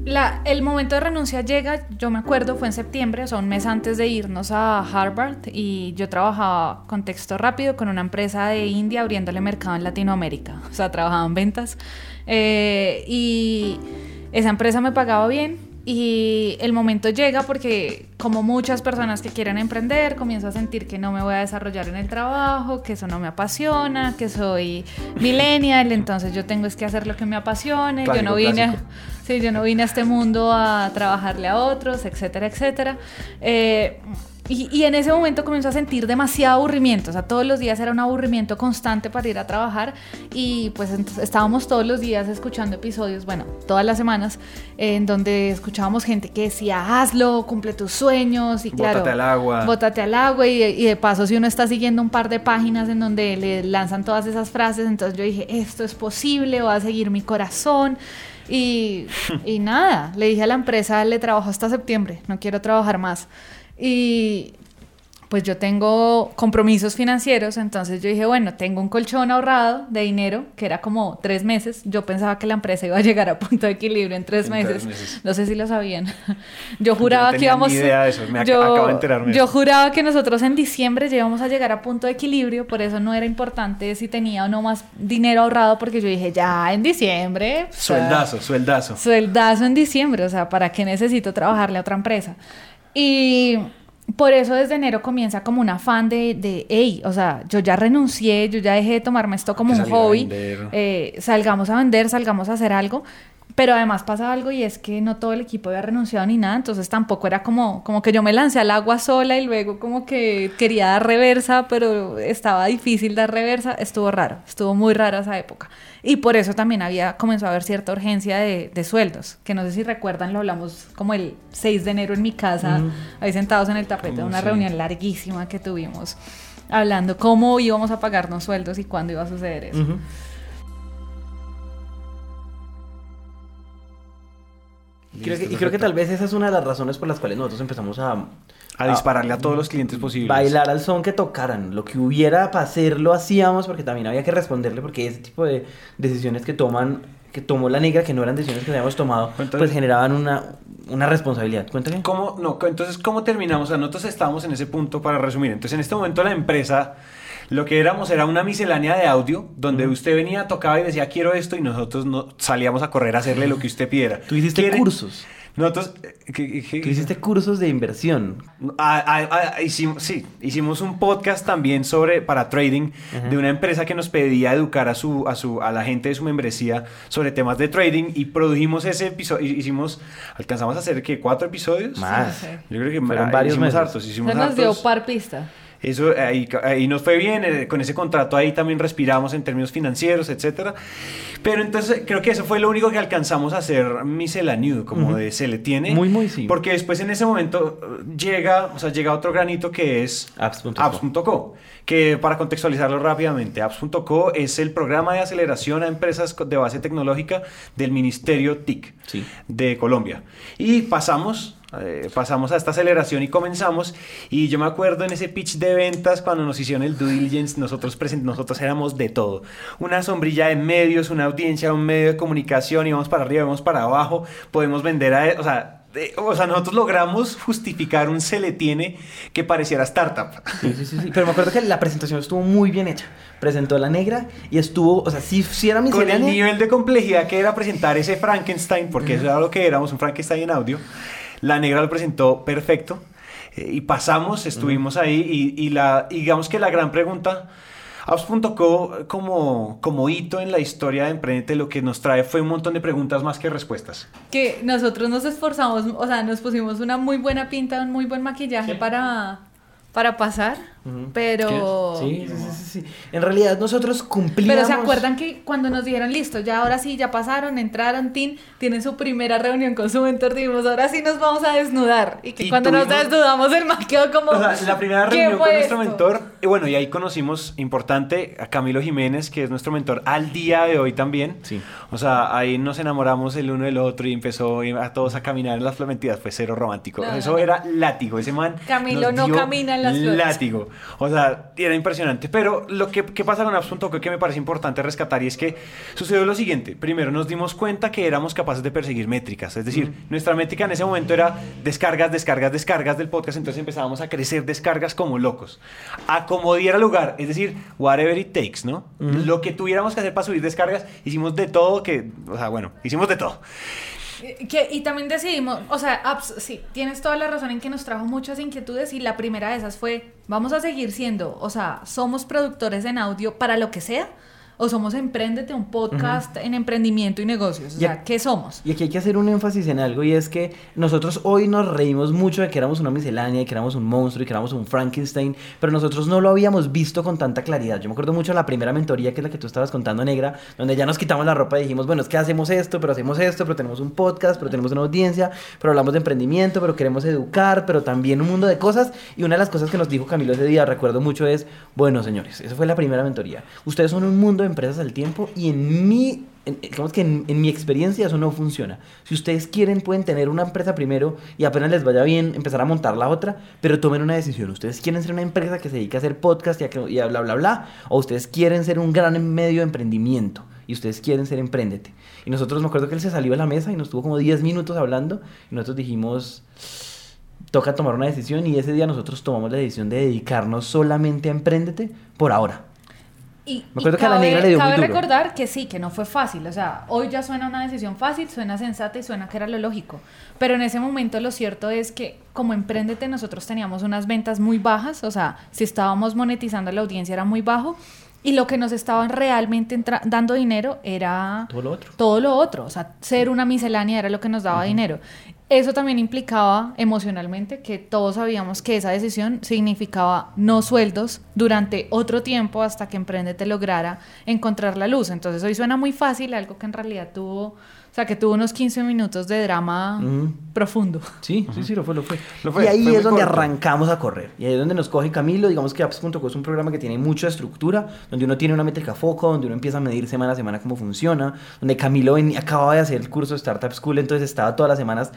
El momento de renuncia llega, yo me acuerdo, fue en septiembre, o sea, un mes antes de irnos a Harvard, y yo trabajaba con texto rápido con una empresa de India abriéndole mercado en Latinoamérica. O sea, trabajaba en ventas. Eh, y esa empresa me pagaba bien. Y el momento llega porque, como muchas personas que quieren emprender, comienzo a sentir que no me voy a desarrollar en el trabajo, que eso no me apasiona, que soy millennial, entonces yo tengo es que hacer lo que me apasione. yo no vine, a-. Sí, yo no vine a este mundo a trabajarle a otros, etcétera, etcétera. Eh, y, y en ese momento comenzó a sentir demasiado aburrimiento, o sea, todos los días era un aburrimiento constante para ir a trabajar y pues estábamos todos los días escuchando episodios, bueno, todas las semanas, en donde escuchábamos gente que decía, hazlo, cumple tus sueños y claro, Bótate al agua. bótate al agua y, y de paso si uno está siguiendo un par de páginas en donde le lanzan todas esas frases, entonces yo dije, esto es posible, voy a seguir mi corazón. Y, y nada, le dije a la empresa, le trabajo hasta septiembre, no quiero trabajar más. Y pues yo tengo compromisos financieros, entonces yo dije, bueno, tengo un colchón ahorrado de dinero, que era como tres meses. Yo pensaba que la empresa iba a llegar a punto de equilibrio en tres, En meses. tres meses. No sé si lo sabían. Yo juraba no que tenía íbamos... ni idea de eso, me yo, acabo de enterarme Yo juraba que nosotros en diciembre íbamos a llegar a punto de equilibrio, por eso no era importante si tenía o no más dinero ahorrado, porque yo dije, ya en diciembre... o sea, Sueldazo, sueldazo. Sueldazo en diciembre, o sea, ¿para qué necesito trabajarle a otra empresa? Y por eso desde enero comienza como un afán de, de hey, o sea, yo ya renuncié, yo ya dejé de tomarme esto como Hay que un hobby, eh, salgamos a vender, salgamos a hacer algo. Pero además pasa algo y es que no todo el equipo había renunciado ni nada, entonces tampoco era como, como que yo me lancé al agua sola y luego como que quería dar reversa, pero estaba difícil dar reversa, estuvo raro, estuvo muy rara esa época. Y por eso también había comenzó a haber cierta urgencia de, de sueldos, que no sé si recuerdan, lo hablamos como el 6 de enero en mi casa, ahí sentados en el tapete de ¿Cómo una sí? reunión larguísima que tuvimos, hablando cómo íbamos a pagarnos sueldos y cuándo iba a suceder eso. Creo que- y creo que tal vez esa es una de las razones por las cuales nosotros empezamos a, A dispararle a todos los clientes posibles. bailar al son que tocaran. Lo que hubiera para hacer lo hacíamos porque también había que responderle porque ese tipo de decisiones que toman, que tomó la negra, que no eran decisiones que habíamos tomado, Entonces- pues generaban una, una responsabilidad. Cuéntame. ¿Cómo, no, entonces, ¿cómo terminamos? O sea, nosotros estábamos en ese punto para resumir. Entonces, en este momento la empresa, lo que éramos era una miscelánea de audio, donde usted venía, tocaba y decía, quiero esto, y nosotros no, salíamos a correr a hacerle lo que usted pidiera. Tú hiciste ¿Quiere? cursos. Nosotros... eh, ¿qué- qué- Tú hiciste cursos de inversión. Ah, ah, ah, hicimos, sí, hicimos un podcast también sobre para trading de una empresa que nos pedía educar a su, a su a la gente de su membresía sobre temas de trading y produjimos ese episodio hicimos alcanzamos a hacer que cuatro episodios Más. Sí, sí. yo creo que Fueron varios hicimos meses. hartos hicimos Se nos dio par pista. Eso ahí, ahí nos fue bien, eh, con ese contrato ahí también respiramos en términos financieros, etcétera. Pero entonces creo que eso fue lo único que alcanzamos a hacer misceláneo, como de se le tiene. Muy, muy, sí. Porque después en ese momento eh, llega, o sea, llega otro granito que es Apps.co. apps.co, que para contextualizarlo rápidamente, apps.co es el programa de aceleración a empresas de base tecnológica del Ministerio TIC Sí. de Colombia. Y pasamos, eh, pasamos a esta aceleración y comenzamos. Y yo me acuerdo en ese pitch de ventas cuando nos hicieron el due diligence, nosotros, present- nosotros éramos de todo. Una sombrilla de medios, una audiencia, un medio de comunicación, íbamos para arriba, íbamos para abajo, podemos vender a... O sea, o sea, nosotros logramos justificar un se le tiene que pareciera startup. Sí, sí, sí, sí. Pero me acuerdo que la presentación estuvo muy bien hecha. Presentó la negra y estuvo, o sea, si, si era Con el nivel de complejidad que era presentar ese Frankenstein, porque eso era lo que éramos, un Frankenstein en audio, la negra lo presentó perfecto. eh, y pasamos, estuvimos ahí, y, y la, y digamos que la gran pregunta, Apps.co como, como hito en la historia de Emprendete lo que nos trae fue un montón de preguntas más que respuestas. Que nosotros nos esforzamos, o sea, nos pusimos una muy buena pinta, un muy buen maquillaje para, para pasar, Pero... Sí, sí, sí, sí. En realidad nosotros cumplíamos... Pero se acuerdan que cuando nos dijeron, listo, ya ahora sí, ya pasaron, entraron, Tin, tienen su primera reunión con su mentor, dijimos, ahora sí nos vamos a desnudar. Y que Y cuando nos desnudamos, el man quedó como... O sea, la primera ¿qué reunión con nuestro esto? mentor, y bueno, y ahí conocimos, importante, a Camilo Jiménez, que es nuestro mentor al día de hoy también. Sí. O sea, ahí nos enamoramos el uno del otro y empezó a todos a caminar en las florentinas. Fue cero romántico. No, Eso no. era látigo. Ese man. Camilo nos no dio camina en las flores. Látigo. O sea, era impresionante. Pero lo que, que pasa con Apps.co que me parece importante rescatar y es que sucedió lo siguiente. Primero, nos dimos cuenta que éramos capaces de perseguir métricas. Es decir, nuestra métrica en ese momento era descargas, descargas, descargas del podcast. Entonces empezábamos a crecer descargas como locos. A como diera lugar. Es decir, whatever it takes, ¿no? Lo que tuviéramos que hacer para subir descargas, hicimos de todo que... O sea, bueno, hicimos de todo. Eh, Que, y también decidimos, o sea, apps, sí, tienes toda la razón en que nos trajo muchas inquietudes y la primera de esas fue, vamos a seguir siendo, o sea, somos productores en audio para lo que sea, o somos Emprendete, un podcast en emprendimiento y negocios, o Ya- sea, ¿qué somos? Y aquí hay que hacer un énfasis en algo y es que nosotros hoy nos reímos mucho de que éramos una miscelánea, y que éramos un monstruo y que éramos un Frankenstein, pero nosotros no lo habíamos visto con tanta claridad. Yo me acuerdo mucho de la primera mentoría que es la que tú estabas contando, Negra, donde ya nos quitamos la ropa y dijimos, bueno, es que hacemos esto, pero hacemos esto, pero tenemos un podcast, pero tenemos una audiencia, pero hablamos de emprendimiento, pero queremos educar, pero también un mundo de cosas. Y una de las cosas que nos dijo Camilo ese día, recuerdo mucho, es, bueno, señores, esa fue la primera mentoría. Ustedes son un mundo empresas al tiempo y en mi que en, mi experiencia eso no funciona. Si ustedes quieren, pueden tener una empresa primero y apenas les vaya bien, empezar a montar la otra, pero tomen una decisión. ¿Ustedes quieren ser una empresa que se dedique a hacer podcast y a, y bla, bla, bla? ¿O ustedes quieren ser un gran medio de emprendimiento? Y ustedes quieren ser emprendete. Y nosotros me acuerdo que él se salió de la mesa y nos tuvo como 10 minutos hablando y nosotros dijimos, toca tomar una decisión y ese día nosotros tomamos la decisión de dedicarnos solamente a emprendete por ahora. Y, Me acuerdo y que a la negra le dio muy cabe duro. recordar que sí, que no fue fácil. O sea, hoy ya suena una decisión fácil, suena sensata y suena que era lo lógico. Pero en ese momento lo cierto es que como emprendete nosotros teníamos unas ventas muy bajas. O sea, si estábamos monetizando la audiencia era muy bajo. Y lo que nos estaban realmente dando dinero era Todo lo otro. todo lo otro. O sea, ser una miscelánea era lo que nos daba dinero. Eso también implicaba emocionalmente que todos sabíamos que esa decisión significaba no sueldos durante otro tiempo hasta que Emprendete lograra encontrar la luz. Entonces hoy suena muy fácil, algo que en realidad tuvo, sea, que tuvo unos 15 minutos de drama profundo. Sí, sí, sí, lo fue, lo fue. Lo fue, y ahí fue es donde corto. arrancamos a correr. Y ahí es donde nos coge Camilo. Digamos que apps.co es un programa que tiene mucha estructura, donde uno tiene una métrica foco, donde uno empieza a medir semana a semana cómo funciona, donde Camilo venía- acababa de hacer el curso de Startup School, entonces estaba todas las semanas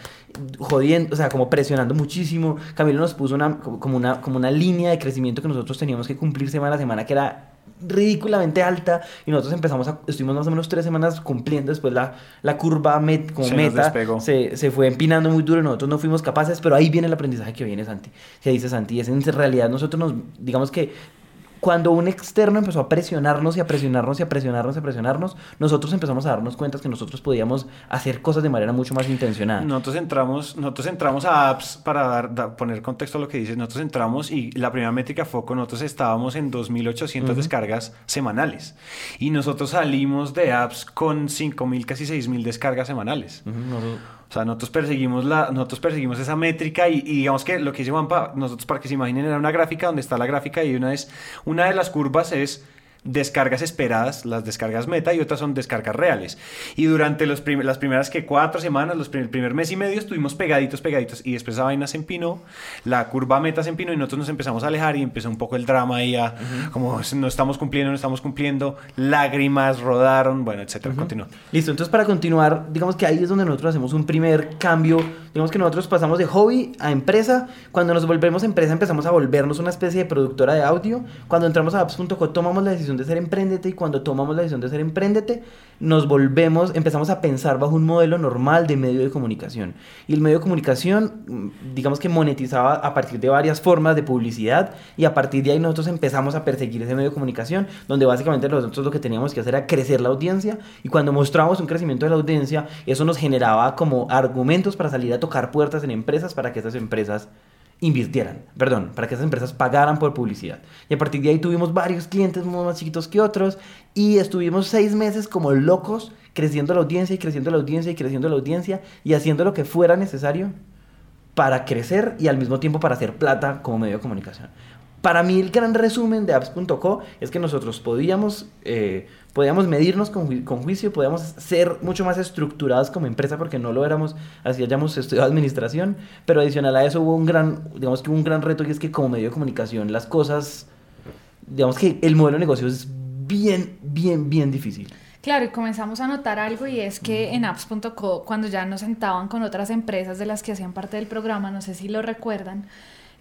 jodiendo, o sea, como presionando muchísimo. Camilo nos puso una, como una, como una línea de crecimiento que nosotros teníamos que cumplir semana a semana, que era ridículamente alta y nosotros empezamos a, estuvimos más o menos tres semanas cumpliendo después la, la curva met, como Se meta se, se fue empinando muy duro y nosotros no fuimos capaces, pero ahí viene el aprendizaje que viene Santi, que dice Santi, es en realidad nosotros nos, digamos que cuando un externo empezó a presionarnos y a presionarnos y a presionarnos y a presionarnos, nosotros empezamos a darnos cuenta que nosotros podíamos hacer cosas de manera mucho más intencionada. Nosotros entramos, nosotros entramos a apps para dar, da- poner contexto a lo que dices. Nosotros entramos y la primera métrica fue con nosotros estábamos en 2.800 descargas semanales. Y nosotros salimos de apps con 5.000, casi 6.000 descargas semanales. Nosotros- O sea, nosotros perseguimos, la, nosotros perseguimos esa métrica y, y digamos que lo que dice Juanpa, nosotros para que se imaginen era una gráfica donde está la gráfica y una es una de las curvas es descargas esperadas, las descargas meta y otras son descargas reales. Y durante los prim- las primeras que cuatro semanas, los prim- el primer mes y medio estuvimos pegaditos, pegaditos y después esa vaina se empinó, la curva meta se empinó y nosotros nos empezamos a alejar y empezó un poco el drama ahí a como no estamos cumpliendo, no estamos cumpliendo, lágrimas rodaron, bueno, etcétera, continúa. Listo, entonces para continuar, digamos que ahí es donde nosotros hacemos un primer cambio. Digamos que nosotros pasamos de hobby a empresa. Cuando nos volvemos empresa empezamos a volvernos una especie de productora de audio. Cuando entramos a apps.co tomamos la decisión de ser emprendete y cuando tomamos la decisión de ser emprendete nos volvemos, empezamos a pensar bajo un modelo normal de medio de comunicación. Y el medio de comunicación, mm, digamos que monetizaba a partir de varias formas de publicidad y a partir de ahí nosotros empezamos a perseguir ese medio de comunicación donde básicamente nosotros lo que teníamos que hacer era crecer la audiencia y cuando mostrábamos un crecimiento de la audiencia eso nos generaba como argumentos para salir a tocar puertas en empresas para que esas empresas invirtieran, perdón, para que esas empresas pagaran por publicidad. Y a partir de ahí tuvimos varios clientes más chiquitos que otros y estuvimos seis meses como locos creciendo la audiencia y creciendo la audiencia y creciendo la audiencia y haciendo lo que fuera necesario para crecer y al mismo tiempo para hacer plata como medio de comunicación. Para mí el gran resumen de apps.co es que nosotros podíamos, eh, podíamos medirnos con, ju- con juicio, podíamos ser mucho más estructurados como empresa porque no lo éramos, así hayamos estudiado administración, pero adicional a eso hubo un gran, digamos que hubo un gran reto y es que como medio de comunicación las cosas, digamos que el modelo de negocio es bien, bien, bien difícil. Claro, y comenzamos a notar algo y es que en apps.co, cuando ya nos sentaban con otras empresas de las que hacían parte del programa, no sé si lo recuerdan,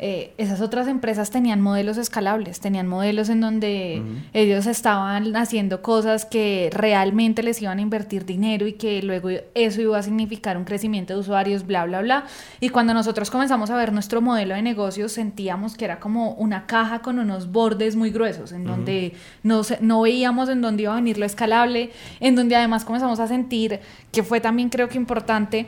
eh, esas otras empresas tenían modelos escalables, tenían modelos en donde ellos estaban haciendo cosas que realmente les iban a invertir dinero y que luego eso iba a significar un crecimiento de usuarios, bla, bla, bla. Y cuando nosotros comenzamos a ver nuestro modelo de negocio, sentíamos que era como una caja con unos bordes muy gruesos, en donde no, no veíamos en dónde iba a venir lo escalable, en donde además comenzamos a sentir que fue también creo que importante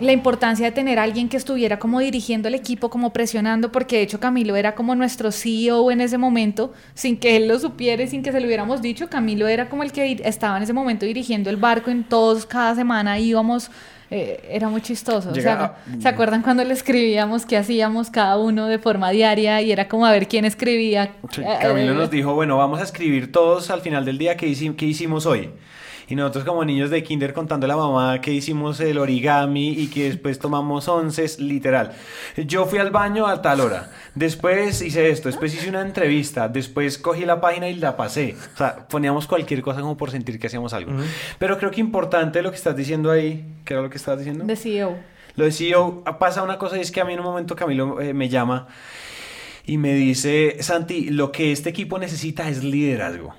la importancia de tener a alguien que estuviera como dirigiendo el equipo, como presionando, porque de hecho Camilo era como nuestro CEO en ese momento, sin que él lo supiera sin que se lo hubiéramos dicho, Camilo era como el que estaba en ese momento dirigiendo el barco en todos, cada semana íbamos, eh, era muy chistoso. Llega- O sea, ¿Se acuerdan cuando le escribíamos qué hacíamos cada uno de forma diaria y era como a ver quién escribía? Sí, Eh, Camilo eh, nos dijo, bueno, vamos a escribir todos al final del día qué, hici- qué hicimos hoy. Y nosotros como niños de kinder contando a la mamá que hicimos el origami y que después tomamos onces, literal. Yo fui al baño a tal hora, después hice esto, después hice una entrevista, después cogí la página y la pasé. O sea, poníamos cualquier cosa como por sentir que hacíamos algo. Pero creo que importante lo que estás diciendo ahí, ¿qué era lo que estabas diciendo? De CEO. Lo de CEO, pasa una cosa y es que a mí en un momento Camilo eh, me llama y me dice, Santi, lo que este equipo necesita es liderazgo.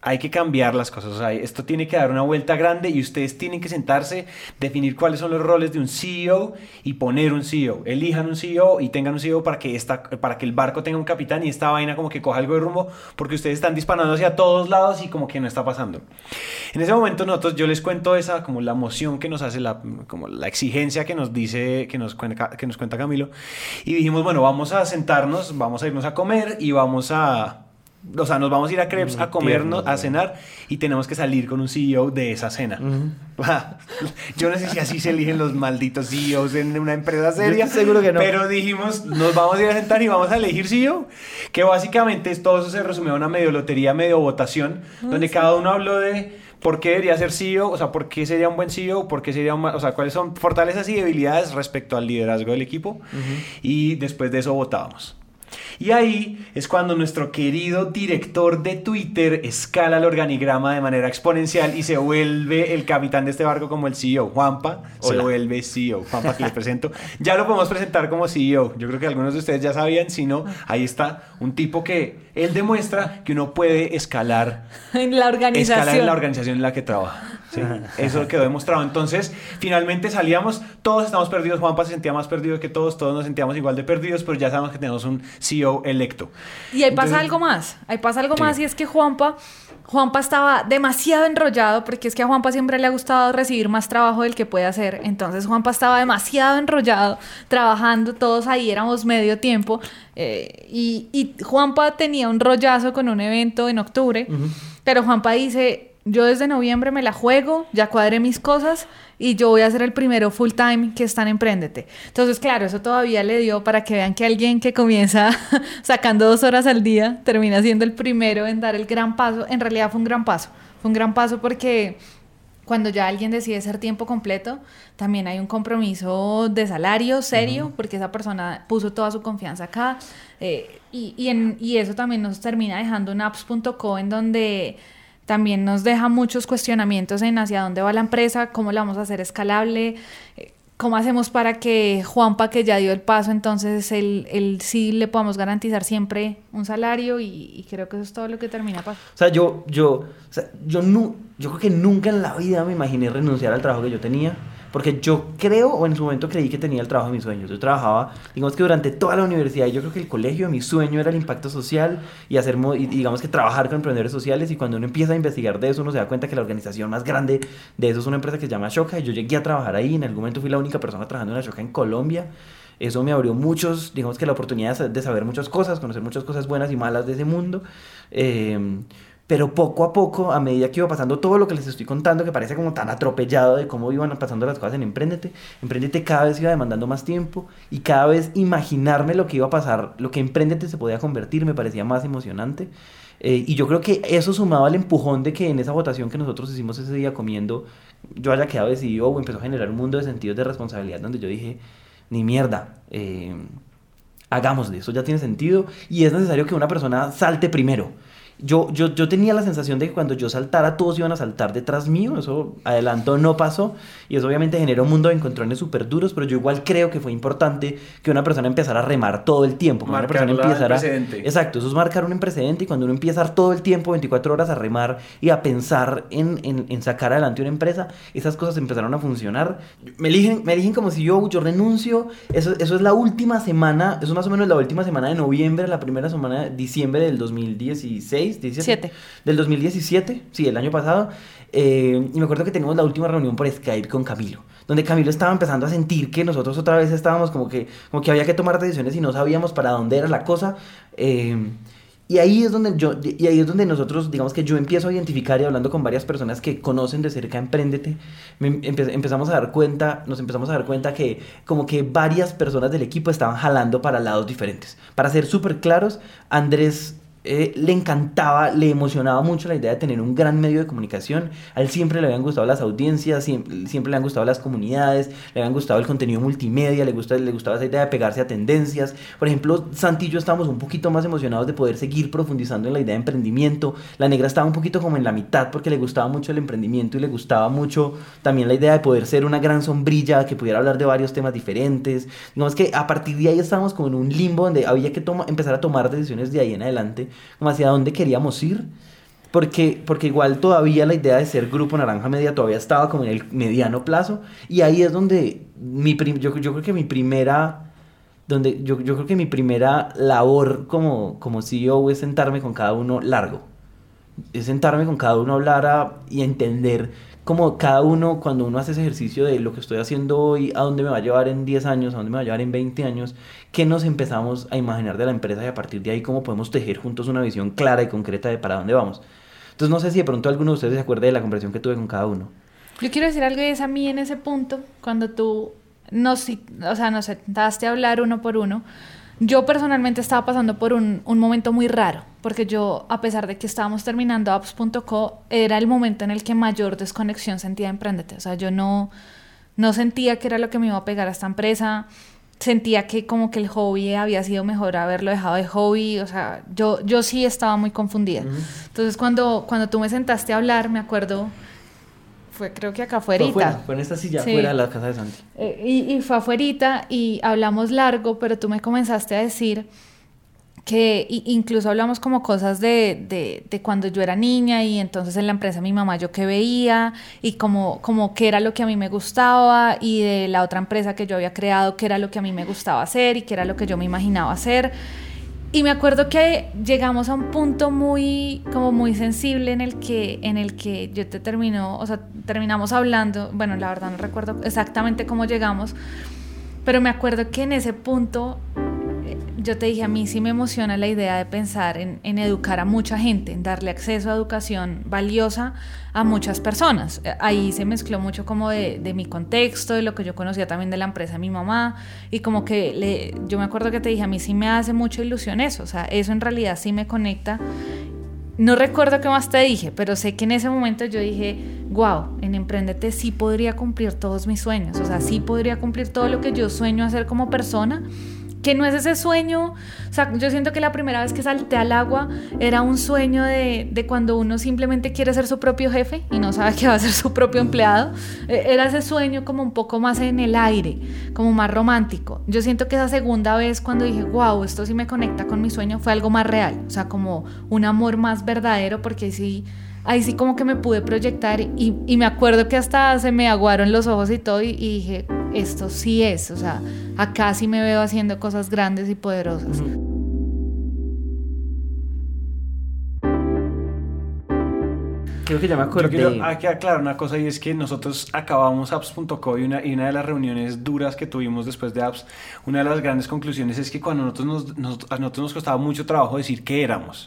Hay que cambiar las cosas. O esto tiene que dar una vuelta grande y ustedes tienen que sentarse, definir cuáles son los roles de un CEO y poner un CEO. Elijan un CEO y tengan un CEO para que, esta, para que el barco tenga un capitán y esta vaina como que coja algo de rumbo porque ustedes están disparando hacia todos lados y como que no está pasando. En ese momento nosotros, yo les cuento esa, como la emoción que nos hace, la, como la exigencia que nos dice, que nos, cuenta, que nos cuenta Camilo. Y dijimos, bueno, vamos a sentarnos, vamos a irnos a comer y vamos a... O sea, nos vamos a ir a Crepes a comernos, a cenar y tenemos que salir con un CEO de esa cena. Yo no sé si así se eligen los malditos CEOs en una empresa seria. seguro que no. Pero dijimos, nos vamos a ir a sentar y vamos a elegir CEO. Que básicamente todo eso se resumió a una medio lotería, medio votación, donde cada uno habló de por qué debería ser CEO, o sea, por qué sería un buen CEO, por qué sería un mal- o sea, cuáles son fortalezas y debilidades respecto al liderazgo del equipo. Y después de eso votábamos. Y ahí es cuando nuestro querido director de Twitter escala el organigrama de manera exponencial y se vuelve el capitán de este barco como el CEO. Juanpa se Hola. vuelve CEO. Juanpa, que les presento. Ya lo podemos presentar como CEO. Yo creo que algunos de ustedes ya sabían, si no, ahí está un tipo que él demuestra que uno puede escalar En la organización. escalar en la organización en la que trabaja. ¿sí? Eso quedó demostrado. Entonces, finalmente salíamos, todos estamos perdidos. Juanpa se sentía más perdido que todos, todos nos sentíamos igual de perdidos, pero ya sabemos que tenemos un CEO electo. Y ahí pasa Entonces- algo más, ahí pasa algo más y es que Juanpa, Juanpa estaba demasiado enrollado porque es que a Juanpa siempre le ha gustado recibir más trabajo del que puede hacer, entonces Juanpa estaba demasiado enrollado, trabajando, todos ahí éramos medio tiempo eh, y, y Juanpa tenía un rollazo con un evento en octubre, pero Juanpa dice, yo desde noviembre me la juego, ya cuadré mis cosas y yo voy a ser el primero full time que está en Emprendete. Entonces, claro, eso todavía le dio para que vean que alguien que comienza sacando dos horas al día termina siendo el primero en dar el gran paso. En realidad fue un gran paso. Fue un gran paso porque cuando ya alguien decide ser tiempo completo, también hay un compromiso de salario serio, porque esa persona puso toda su confianza acá. eh, y, y, en- y eso también nos termina dejando un apps.co en donde también nos deja muchos cuestionamientos en hacia dónde va la empresa, cómo la vamos a hacer escalable, eh, cómo hacemos para que Juanpa, que ya dio el paso, entonces él, él sí le podamos garantizar siempre un salario y, creo que eso es todo lo que termina pasando. O sea, yo, yo, yo, nu- yo creo que nunca en la vida me imaginé renunciar al trabajo que yo tenía. Porque yo creo, o en su momento creí que tenía el trabajo de mis sueños. Yo trabajaba, digamos que durante toda la universidad, yo creo que el colegio, mi sueño era el impacto social y hacer, y digamos que trabajar con emprendedores sociales. Y cuando uno empieza a investigar de eso, uno se da cuenta que la organización más grande de eso es una empresa que se llama Shoka. Y yo llegué a trabajar ahí. En algún momento fui la única persona trabajando en la Shoka en Colombia. Eso me abrió muchos, digamos que la oportunidad de saber muchas cosas, conocer muchas cosas buenas y malas de ese mundo. Eh, pero poco a poco, a medida que iba pasando todo lo que les estoy contando, que parece como tan atropellado de cómo iban pasando las cosas en Emprendete, Emprendete cada vez iba demandando más tiempo y cada vez imaginarme lo que iba a pasar, lo que Emprendete se podía convertir, me parecía más emocionante. Eh, y yo creo que eso sumaba al empujón de que en esa votación que nosotros hicimos ese día comiendo, yo haya quedado decidido o empezó a generar un mundo de sentidos de responsabilidad donde yo dije, ni mierda, eh, hagámosle, eso ya tiene sentido y es necesario que una persona salte primero yo, yo, yo tenía la sensación de que cuando yo saltara, todos iban a saltar detrás mío. Eso adelantó, no pasó. Y eso obviamente generó un mundo de encontrones súper duros, pero yo igual creo que fue importante que una persona empezara a remar todo el tiempo. Marcar una persona empezara... el precedente. Exacto, eso es marcar un precedente y cuando uno empieza todo el tiempo, 24 horas a remar y a pensar en, en- en sacar adelante una empresa, esas cosas empezaron a funcionar. Me eligen, me eligen como si yo, yo renuncio, eso, eso es la última semana, eso es más o menos la última semana de noviembre, la primera semana de diciembre del 2016, 17, Siete. del 2017, sí, el año pasado. Eh, y me acuerdo que teníamos la última reunión por Skype con Camilo, donde Camilo estaba empezando a sentir que nosotros otra vez estábamos como que, como que había que tomar decisiones y no sabíamos para dónde era la cosa. Eh, y ahí es donde yo, y ahí es donde nosotros, digamos que yo empiezo a identificar y hablando con varias personas que conocen de cerca Emprendete, empe- empezamos a dar cuenta, nos empezamos a dar cuenta que como que varias personas del equipo estaban jalando para lados diferentes. Para ser súper claros, Andrés eh, le encantaba, le emocionaba mucho la idea de tener un gran medio de comunicación. A él siempre le habían gustado las audiencias, siempre, le han gustado las comunidades, le habían gustado el contenido multimedia, le, gusta, le gustaba esa idea de pegarse a tendencias. Por ejemplo, Santi y yo estábamos un poquito más emocionados de poder seguir profundizando en la idea de emprendimiento. La negra estaba un poquito como en la mitad porque le gustaba mucho el emprendimiento y le gustaba mucho también la idea de poder ser una gran sombrilla que pudiera hablar de varios temas diferentes. Digamos que a partir de ahí estábamos como en un limbo donde había que empezar a tomar decisiones de ahí en adelante, como hacia dónde queríamos ir. Porque, porque igual todavía la idea de ser Grupo Naranja Media todavía estaba como en el mediano plazo. Y ahí es donde mi yo, yo creo que mi primera donde yo, yo creo que mi primera labor como, como CEO es sentarme con cada uno largo. Es sentarme con cada uno a hablar y entender como cada uno, cuando uno hace ese ejercicio de lo que estoy haciendo hoy, a dónde me va a llevar en 10 años, a dónde me va a llevar en 20 años, qué nos empezamos a imaginar de la empresa y a partir de ahí cómo podemos tejer juntos una visión clara y concreta de para dónde vamos. Entonces no sé si de pronto alguno de ustedes se acuerde de la conversación que tuve con cada uno. Yo quiero decir algo y es a mí en ese punto, cuando tú nos, o sea, nos sentaste a hablar uno por uno, yo personalmente estaba pasando por un, un momento muy raro, porque yo, a pesar de que estábamos terminando apps.co, era el momento en el que mayor desconexión sentía de Emprendete. O sea, yo no, no sentía que era lo que me iba a pegar a esta empresa, sentía que como que el hobby había sido mejor haberlo dejado de hobby, o sea, yo, yo sí estaba muy confundida. Entonces, cuando, cuando tú me sentaste a hablar, me acuerdo, fue creo que acá Fue afuera. afuera, fue en esta silla Sí. afuera de la casa de Santi. Eh, y, y fue afuerita y hablamos largo, pero tú me comenzaste a decir que incluso hablamos como cosas de, de, de cuando yo era niña y entonces en la empresa mi mamá yo que veía y como, como qué era lo que a mí me gustaba y de la otra empresa que yo había creado qué era lo que a mí me gustaba hacer y qué era lo que yo me imaginaba hacer. Y me acuerdo que llegamos a un punto muy, como muy sensible en el que, en el que yo te terminó, o sea, terminamos hablando, bueno, la verdad no recuerdo exactamente cómo llegamos, pero me acuerdo que en ese punto yo te dije, a mí sí me emociona la idea de pensar en, educar a mucha gente, en darle acceso a educación valiosa a muchas personas. Eh, Ahí se mezcló mucho como de, de mi contexto, de lo que yo conocía también de la empresa de mi mamá, y como que le, yo me acuerdo que te dije, a mí sí me hace mucha ilusión eso, o sea, eso en realidad sí me conecta. No recuerdo qué más te dije, pero sé que en ese momento yo dije, wow, en Emprendete sí podría cumplir todos mis sueños, o sea, sí podría cumplir todo lo que yo sueño hacer como persona, que no es ese sueño, o sea, yo siento que la primera vez que salté al agua era un sueño de, de cuando uno simplemente quiere ser su propio jefe y no sabe que va a ser su propio empleado, Eh, era ese sueño como un poco más en el aire, como más romántico. Yo siento que esa segunda vez cuando dije, wow, esto sí me conecta con mi sueño, fue algo más real, o sea, como un amor más verdadero, porque sí ahí sí como que me pude proyectar y, y me acuerdo que hasta se me aguaron los ojos y todo y, y dije, esto sí es, o sea, acá sí me veo haciendo cosas grandes y poderosas. Creo que ya me Yo acordé. quiero hay que aclarar una cosa y es que nosotros acabamos apps.co y una, y una de las reuniones duras que tuvimos después de apps, una de las grandes conclusiones es que cuando nosotros nos, nos- a nosotros nos costaba mucho trabajo decir qué éramos.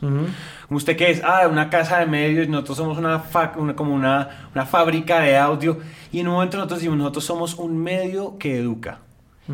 ¿Usted qué es? Ah, una casa de medios, nosotros somos una, fa- una- como una, una fábrica de audio y en un momento nosotros decimos, nosotros somos un medio que educa.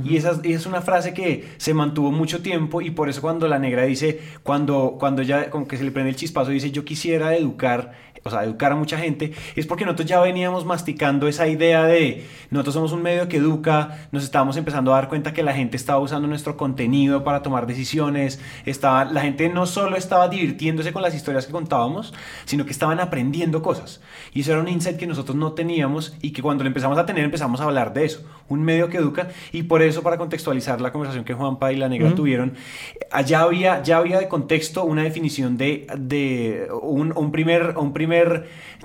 Y esa, es una frase que se mantuvo mucho tiempo y por eso cuando la negra dice, cuando, cuando ya como que se le prende el chispazo, dice yo quisiera educar, o sea, educar a mucha gente, es porque nosotros ya veníamos masticando esa idea de nosotros somos un medio que educa, nos estábamos empezando a dar cuenta que la gente estaba usando nuestro contenido para tomar decisiones, estaba, la gente no solo estaba divirtiéndose con las historias que contábamos, sino que estaban aprendiendo cosas. Y eso era un insight que nosotros no teníamos y que cuando lo empezamos a tener empezamos a hablar de eso, un medio que educa y por eso para contextualizar la conversación que Juanpa y la negra tuvieron, allá había, ya había de contexto una definición de, de un, un primer, un primer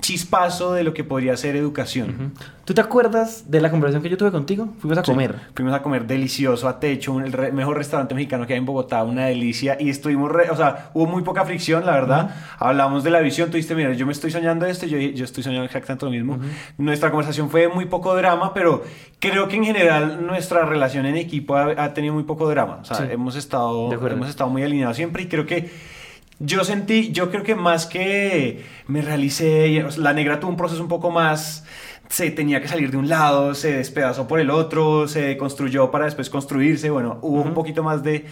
chispazo de lo que podría ser educación. ¿Tú te acuerdas de la conversación que yo tuve contigo? Fuimos a Sí. comer. Fuimos a comer delicioso a Techo, el re- mejor restaurante mexicano que hay en Bogotá, una delicia. Y estuvimos, re- o sea, hubo muy poca fricción, la verdad. Hablamos de la visión, tú dijiste, mira, yo me estoy soñando esto, yo, yo estoy soñando exactamente lo mismo. Nuestra conversación fue muy poco drama, pero creo que en general nuestra relación en equipo ha, ha tenido muy poco drama. O sea, Sí. hemos, estado, hemos estado muy alineados siempre y creo que yo sentí, yo creo que más que me realicé, la negra tuvo un proceso un poco más, se tenía que salir de un lado, se despedazó por el otro, se construyó para después construirse, bueno, hubo un poquito más de...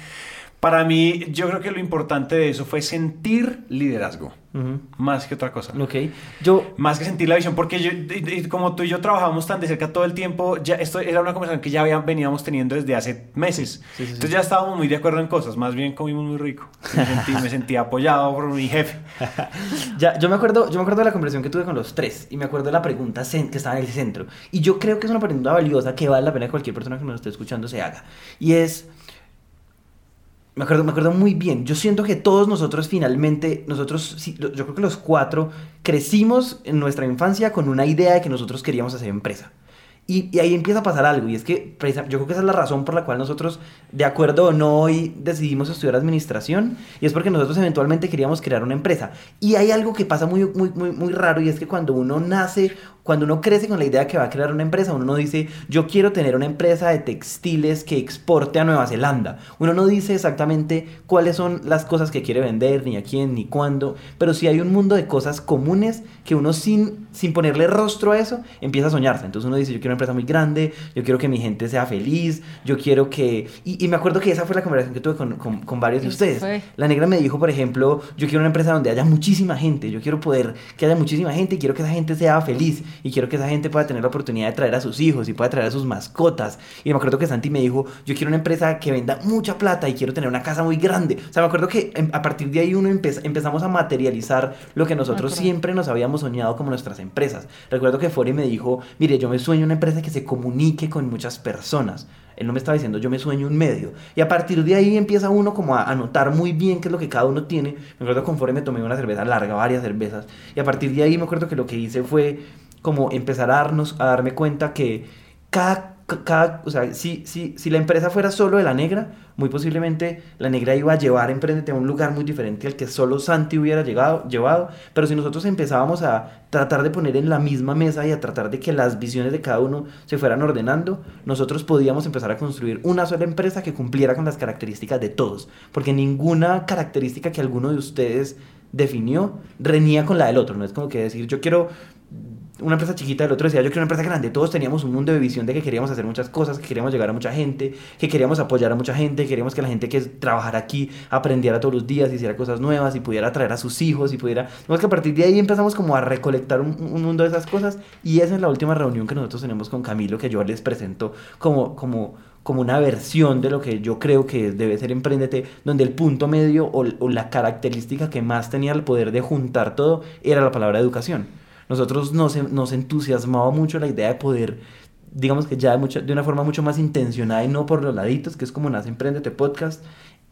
Para mí, yo creo que lo importante de eso fue sentir liderazgo, Ujú. más que otra cosa. Ok. Yo, Más que sentir la visión, porque yo, y- y como tú y yo trabajamos tan de cerca todo el tiempo, ya esto era una conversación que ya había- veníamos teniendo desde hace meses. Sí, sí, sí. Entonces ya estábamos muy de acuerdo en cosas, más bien comimos muy rico. Me sentí, me sentí apoyado por mi jefe. ya, yo, me acuerdo, yo me acuerdo de la conversación que tuve con los tres y me acuerdo de la pregunta que estaba en el centro. Y yo creo que es una pregunta valiosa que vale la pena que cualquier persona que nos esté escuchando se haga. Y es, me acuerdo, me acuerdo muy bien, yo siento que todos nosotros finalmente, nosotros, yo creo que los cuatro crecimos en nuestra infancia con una idea de que nosotros queríamos hacer empresa. Y, y ahí empieza a pasar algo, y es que yo creo que esa es la razón por la cual nosotros, de acuerdo o no, hoy decidimos estudiar administración, y es porque nosotros eventualmente queríamos crear una empresa. Y hay algo que pasa muy, muy, muy, muy raro, y es que cuando uno nace, cuando uno crece con la idea de que va a crear una empresa, uno no dice, yo quiero tener una empresa de textiles que exporte a Nueva Zelanda. Uno no dice exactamente cuáles son las cosas que quiere vender, ni a quién, ni cuándo, pero sí hay un mundo de cosas comunes que uno sin, sin ponerle rostro a eso empieza a soñarse. Entonces uno dice, yo quiero una empresa muy grande, yo quiero que mi gente sea feliz, yo quiero que... Y, y me acuerdo que esa fue la conversación que tuve con, con- con varios de ustedes. fue. La negra me dijo, por ejemplo, yo quiero una empresa donde haya muchísima gente, yo quiero poder que haya muchísima gente y quiero que esa gente sea feliz y quiero que esa gente pueda tener la oportunidad de traer a sus hijos y pueda traer a sus mascotas. Y me acuerdo que Santi me dijo, yo quiero una empresa que venda mucha plata y quiero tener una casa muy grande. O sea, me acuerdo que em- a partir de ahí uno empe- empezamos a materializar lo que nosotros siempre nos habíamos soñado como nuestras empresas. Recuerdo que Fori me dijo, mire, yo me sueño una empresa que se comunique con muchas personas. Él no me estaba diciendo, yo me sueño un medio. Y a partir de ahí empieza uno como a, a notar muy bien qué es lo que cada uno tiene. Me acuerdo que con Fore me tomé una cerveza larga, varias cervezas. Y a partir de ahí me acuerdo que lo que hice fue como empezar a, darnos, a darme cuenta que cada, ca- cada o sea, si, si, si la empresa fuera solo de la negra, muy posiblemente la negra iba a llevar Emprendete a un lugar muy diferente al que solo Santi hubiera llegado, llevado. Pero si nosotros empezábamos a tratar de poner en la misma mesa y a tratar de que las visiones de cada uno se fueran ordenando, nosotros podíamos empezar a construir una sola empresa que cumpliera con las características de todos. Porque ninguna característica que alguno de ustedes definió reñía con la del otro. No es como que decir, yo quiero una empresa chiquita, el otro decía, yo quiero una empresa grande. Todos teníamos un mundo de visión de que queríamos hacer muchas cosas, que queríamos llegar a mucha gente, que queríamos apoyar a mucha gente, que queríamos que la gente que trabajara aquí aprendiera todos los días, hiciera cosas nuevas y pudiera traer a sus hijos y pudiera... Que a partir de ahí empezamos como a recolectar un, un mundo de esas cosas y esa es la última reunión que nosotros tenemos con Camilo, que yo les presento como... como como una versión de lo que yo creo que debe ser Emprendete, donde el punto medio o la característica que más tenía el poder de juntar todo era la palabra educación. Nosotros nos, nos entusiasmaba mucho la idea de poder, digamos que ya de, una forma mucho más intencionada y no por los laditos, que es como nace Emprendete Podcast,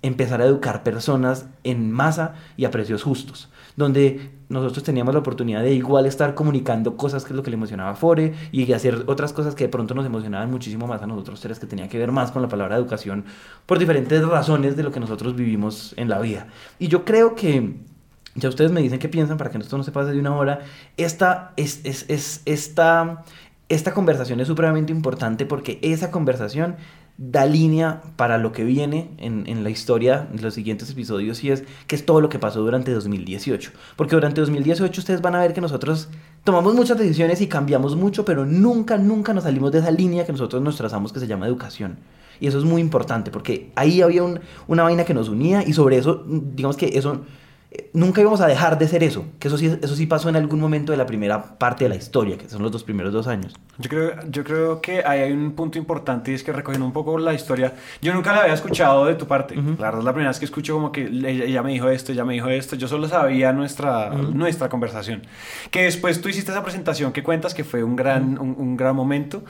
empezar a educar personas en masa y a precios justos, donde nosotros teníamos la oportunidad de igual estar comunicando cosas que es lo que le emocionaba a Fore y hacer otras cosas que de pronto nos emocionaban muchísimo más a nosotros tres, que tenía que ver más con la palabra educación por diferentes razones de lo que nosotros vivimos en la vida. Y yo creo que Ya ustedes me dicen qué piensan para que esto no se pase de una hora. Esta, es, es, es- esta, esta conversación es supremamente importante porque esa conversación da línea para lo que viene en, en la historia de los siguientes episodios y es que es todo lo que pasó durante 2018. Porque durante 2018 ustedes van a ver que nosotros tomamos muchas decisiones y cambiamos mucho, pero nunca, nunca nos salimos de esa línea que nosotros nos trazamos que se llama educación. Y eso es muy importante porque ahí había un- una vaina que nos unía y sobre eso, digamos que eso nunca íbamos a dejar de ser eso, que eso sí, eso sí pasó en algún momento de la primera parte de la historia, que son los dos primeros dos años. Yo creo, yo creo que ahí hay un punto importante y es que recogiendo un poco la historia, yo nunca la había escuchado de tu parte. La verdad es la primera vez que escucho como que ella, me dijo esto, ella me dijo esto. Yo solo sabía nuestra, nuestra conversación. Que después tú hiciste esa presentación que cuentas que fue un gran, un, un gran momento.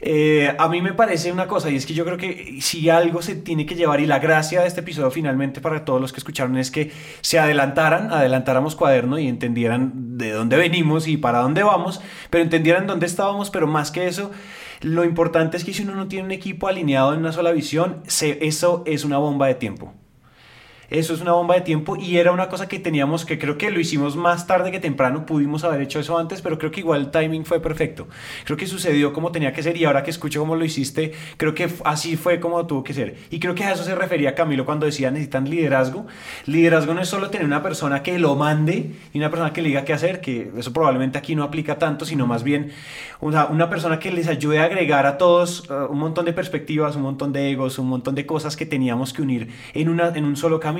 Eh, a mí me parece una cosa y es que yo creo que si algo se tiene que llevar y la gracia de este episodio finalmente para todos los que escucharon es que se adelantaran, adelantáramos cuaderno y entendieran de dónde venimos y para dónde vamos, pero entendieran dónde estábamos, pero más que eso, lo importante es que si uno no tiene un equipo alineado en una sola visión, se- eso es una bomba de tiempo. Eso es una bomba de tiempo y era una cosa que teníamos que creo que lo hicimos más tarde que temprano, pudimos haber hecho eso antes, pero creo que igual el timing fue perfecto. Creo que sucedió como tenía que ser y ahora que escucho cómo lo hiciste, creo que así fue como tuvo que ser. Y creo que a eso se refería Camilo cuando decía necesitan liderazgo. Liderazgo no es solo tener una persona que lo mande y una persona que le diga qué hacer, que eso probablemente aquí no aplica tanto, sino más bien una, una persona que les ayude a agregar a todos eh, un montón de perspectivas, un montón de egos, un montón de cosas que teníamos que unir en, una, en un solo camino.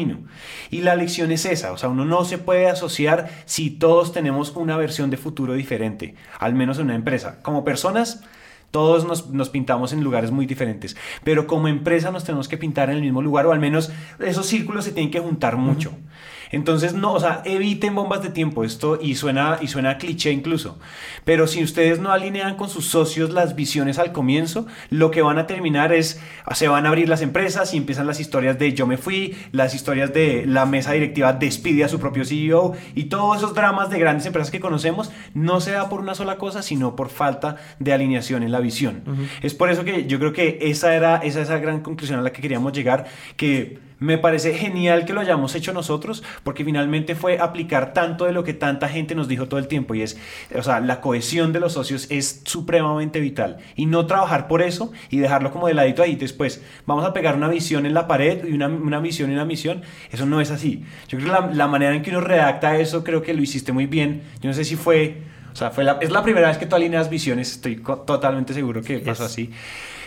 Y la lección es esa, o sea, uno no se puede asociar si todos tenemos una versión de futuro diferente, al menos en una empresa. Como personas, todos nos, nos pintamos en lugares muy diferentes, pero como empresa nos tenemos que pintar en el mismo lugar o al menos esos círculos se tienen que juntar mucho. Entonces, no, o sea, eviten bombas de tiempo, esto y suena, y suena cliché incluso, pero si ustedes no alinean con sus socios las visiones al comienzo, lo que van a terminar es, se van a abrir las empresas y empiezan las historias de yo me fui, las historias de la mesa directiva despide a su propio CEO y todos esos dramas de grandes empresas que conocemos no se da por una sola cosa, sino por falta de alineación en la visión. Es por eso que yo creo que esa era esa, esa gran conclusión a la que queríamos llegar, que me parece genial que lo hayamos hecho nosotros, porque finalmente fue aplicar tanto de lo que tanta gente nos dijo todo el tiempo, y es, o sea, la cohesión de los socios es supremamente vital, y no trabajar por eso y dejarlo como de ladito ahí. Después, vamos a pegar una visión en la pared y una, una visión y una misión, eso no es así. Yo creo que la, la manera en que uno redacta eso, creo que lo hiciste muy bien, yo no sé si fue... O sea, fue la- es la primera vez que tú alineas visiones, estoy totalmente seguro que pasó así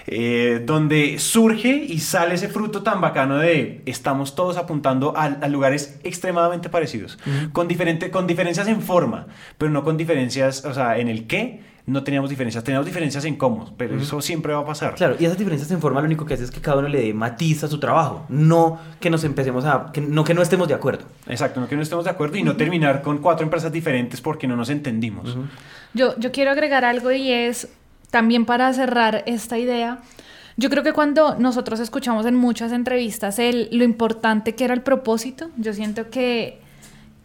eh, donde surge y sale ese fruto tan bacano de estamos todos apuntando a, a lugares extremadamente parecidos, con, diferente, con diferencias en forma, pero no con diferencias, o sea, en el qué no teníamos diferencias, teníamos diferencias en cómo, pero eso siempre va a pasar. Claro, y esas diferencias en forma lo único que hace es que cada uno le dé matiz a su trabajo, no que nos empecemos a, que, no que no estemos de acuerdo. Exacto, no que no estemos de acuerdo y no terminar con cuatro empresas diferentes porque no nos entendimos. Yo, yo quiero agregar algo y es también para cerrar esta idea. Yo creo que cuando nosotros escuchamos en muchas entrevistas el, lo importante que era el propósito, yo siento que,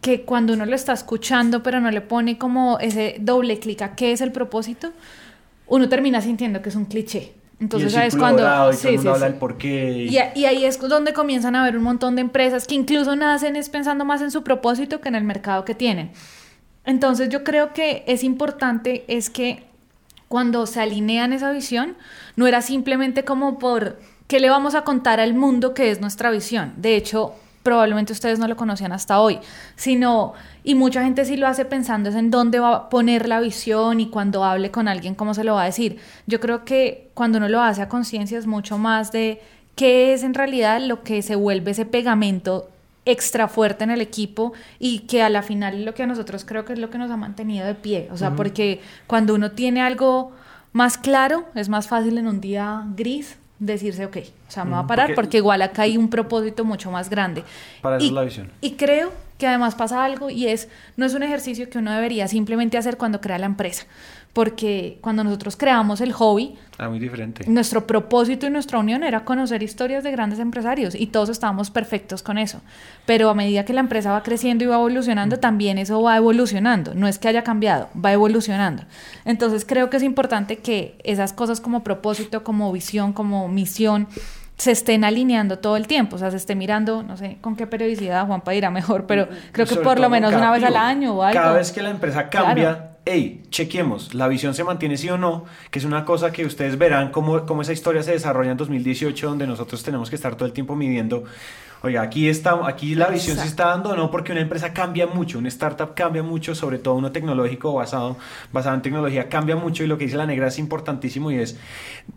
que cuando uno lo está escuchando pero no le pone como ese doble clic a qué es el propósito, uno termina sintiendo que es un cliché. Entonces, ¿sabes cuando? y Sí, sí, habla y ahí es donde comienzan a haber un montón de empresas que incluso nacen es pensando más en su propósito que en el mercado que tienen. Entonces yo creo que es importante es que cuando se alinean esa visión, no era simplemente como por qué le vamos a contar al mundo que es nuestra visión. De hecho, probablemente ustedes no lo conocían hasta hoy, sino, y mucha gente sí lo hace pensando es en dónde va a poner la visión y cuando hable con alguien, cómo se lo va a decir. Yo creo que cuando uno lo hace a conciencia es mucho más de qué es en realidad lo que se vuelve ese pegamento extra fuerte en el equipo y que a la final lo que a nosotros creo que es lo que nos ha mantenido de pie. O sea, porque cuando uno tiene algo más claro, es más fácil en un día gris decirse, ok, o sea, me va a parar porque- porque, igual acá hay un propósito mucho más grande. Para eso y, es la visión. Y creo que además pasa algo y es, no es un ejercicio que uno debería simplemente hacer cuando crea la empresa, porque cuando nosotros creamos el hobby, Ah, muy diferente. nuestro propósito y nuestra unión era conocer historias de grandes empresarios y todos estábamos perfectos con eso. Pero a medida que la empresa va creciendo y va evolucionando, también eso va evolucionando. No es que haya cambiado, va evolucionando. Entonces creo que es importante que esas cosas como propósito, como visión, como misión, se estén alineando todo el tiempo, o sea, se esté mirando, no sé con qué periodicidad Juanpa dirá mejor, pero creo que Sobre por lo menos una vez al año o algo. Cada vez que la empresa cambia, Claro. Hey, chequemos, la visión se mantiene sí o no, que es una cosa que ustedes verán cómo, cómo esa historia se desarrolla en 2018, donde nosotros tenemos que estar todo el tiempo midiendo. Oiga, aquí, está, aquí la visión se está dando no, porque una empresa cambia mucho, una startup cambia mucho, sobre todo uno tecnológico basado, basado en tecnología cambia mucho y lo que dice la negra es importantísimo y es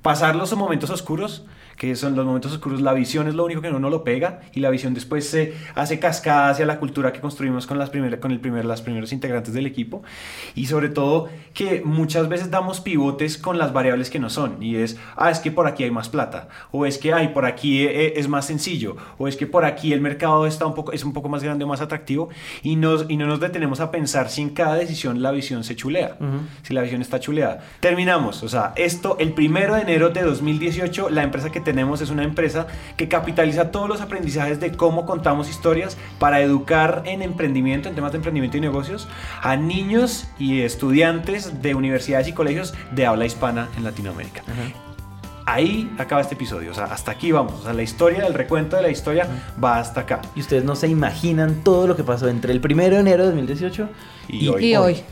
pasar los momentos oscuros, que son los momentos oscuros, la visión es lo único que no lo pega y la visión después se hace cascada hacia la cultura que construimos con, las primer, con el primer, las primeros integrantes del equipo y sobre todo que muchas veces damos pivotes con las variables que no son y es, ah, es que por aquí hay más plata o es que, ay, por aquí eh, es más sencillo o es que por aquí el mercado está un poco, es un poco más grande o más atractivo y, nos, y no nos detenemos a pensar si en cada decisión la visión se chulea, si la visión está chuleada. Terminamos, o sea, esto el primero de enero de 2018, la empresa que tenemos es una empresa que capitaliza todos los aprendizajes de cómo contamos historias para educar en emprendimiento, en temas de emprendimiento y negocios, a niños y estudiantes de universidades y colegios de habla hispana en Latinoamérica. Ahí acaba este episodio, o sea, hasta aquí vamos, o sea, la historia, el recuento de la historia va hasta acá. Y ustedes no se imaginan todo lo que pasó entre el 1 de enero de 2018 Y, Y hoy, hoy.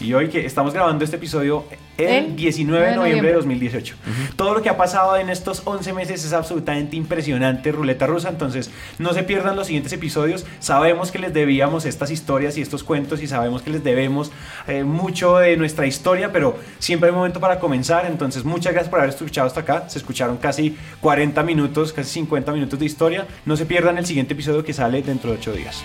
Y hoy que estamos grabando este episodio el, El 19 de 9 de noviembre de noviembre. 2018. Todo lo que ha pasado en estos 11 meses es absolutamente impresionante, ruleta rusa. Entonces, no se pierdan los siguientes episodios. Sabemos que les debíamos estas historias y estos cuentos y sabemos que les debemos eh, mucho de nuestra historia, pero siempre hay un momento para comenzar. Entonces, muchas gracias por haber escuchado hasta acá. Se escucharon casi 40 minutos, casi 50 minutos de historia. No se pierdan el siguiente episodio que sale dentro de 8 días.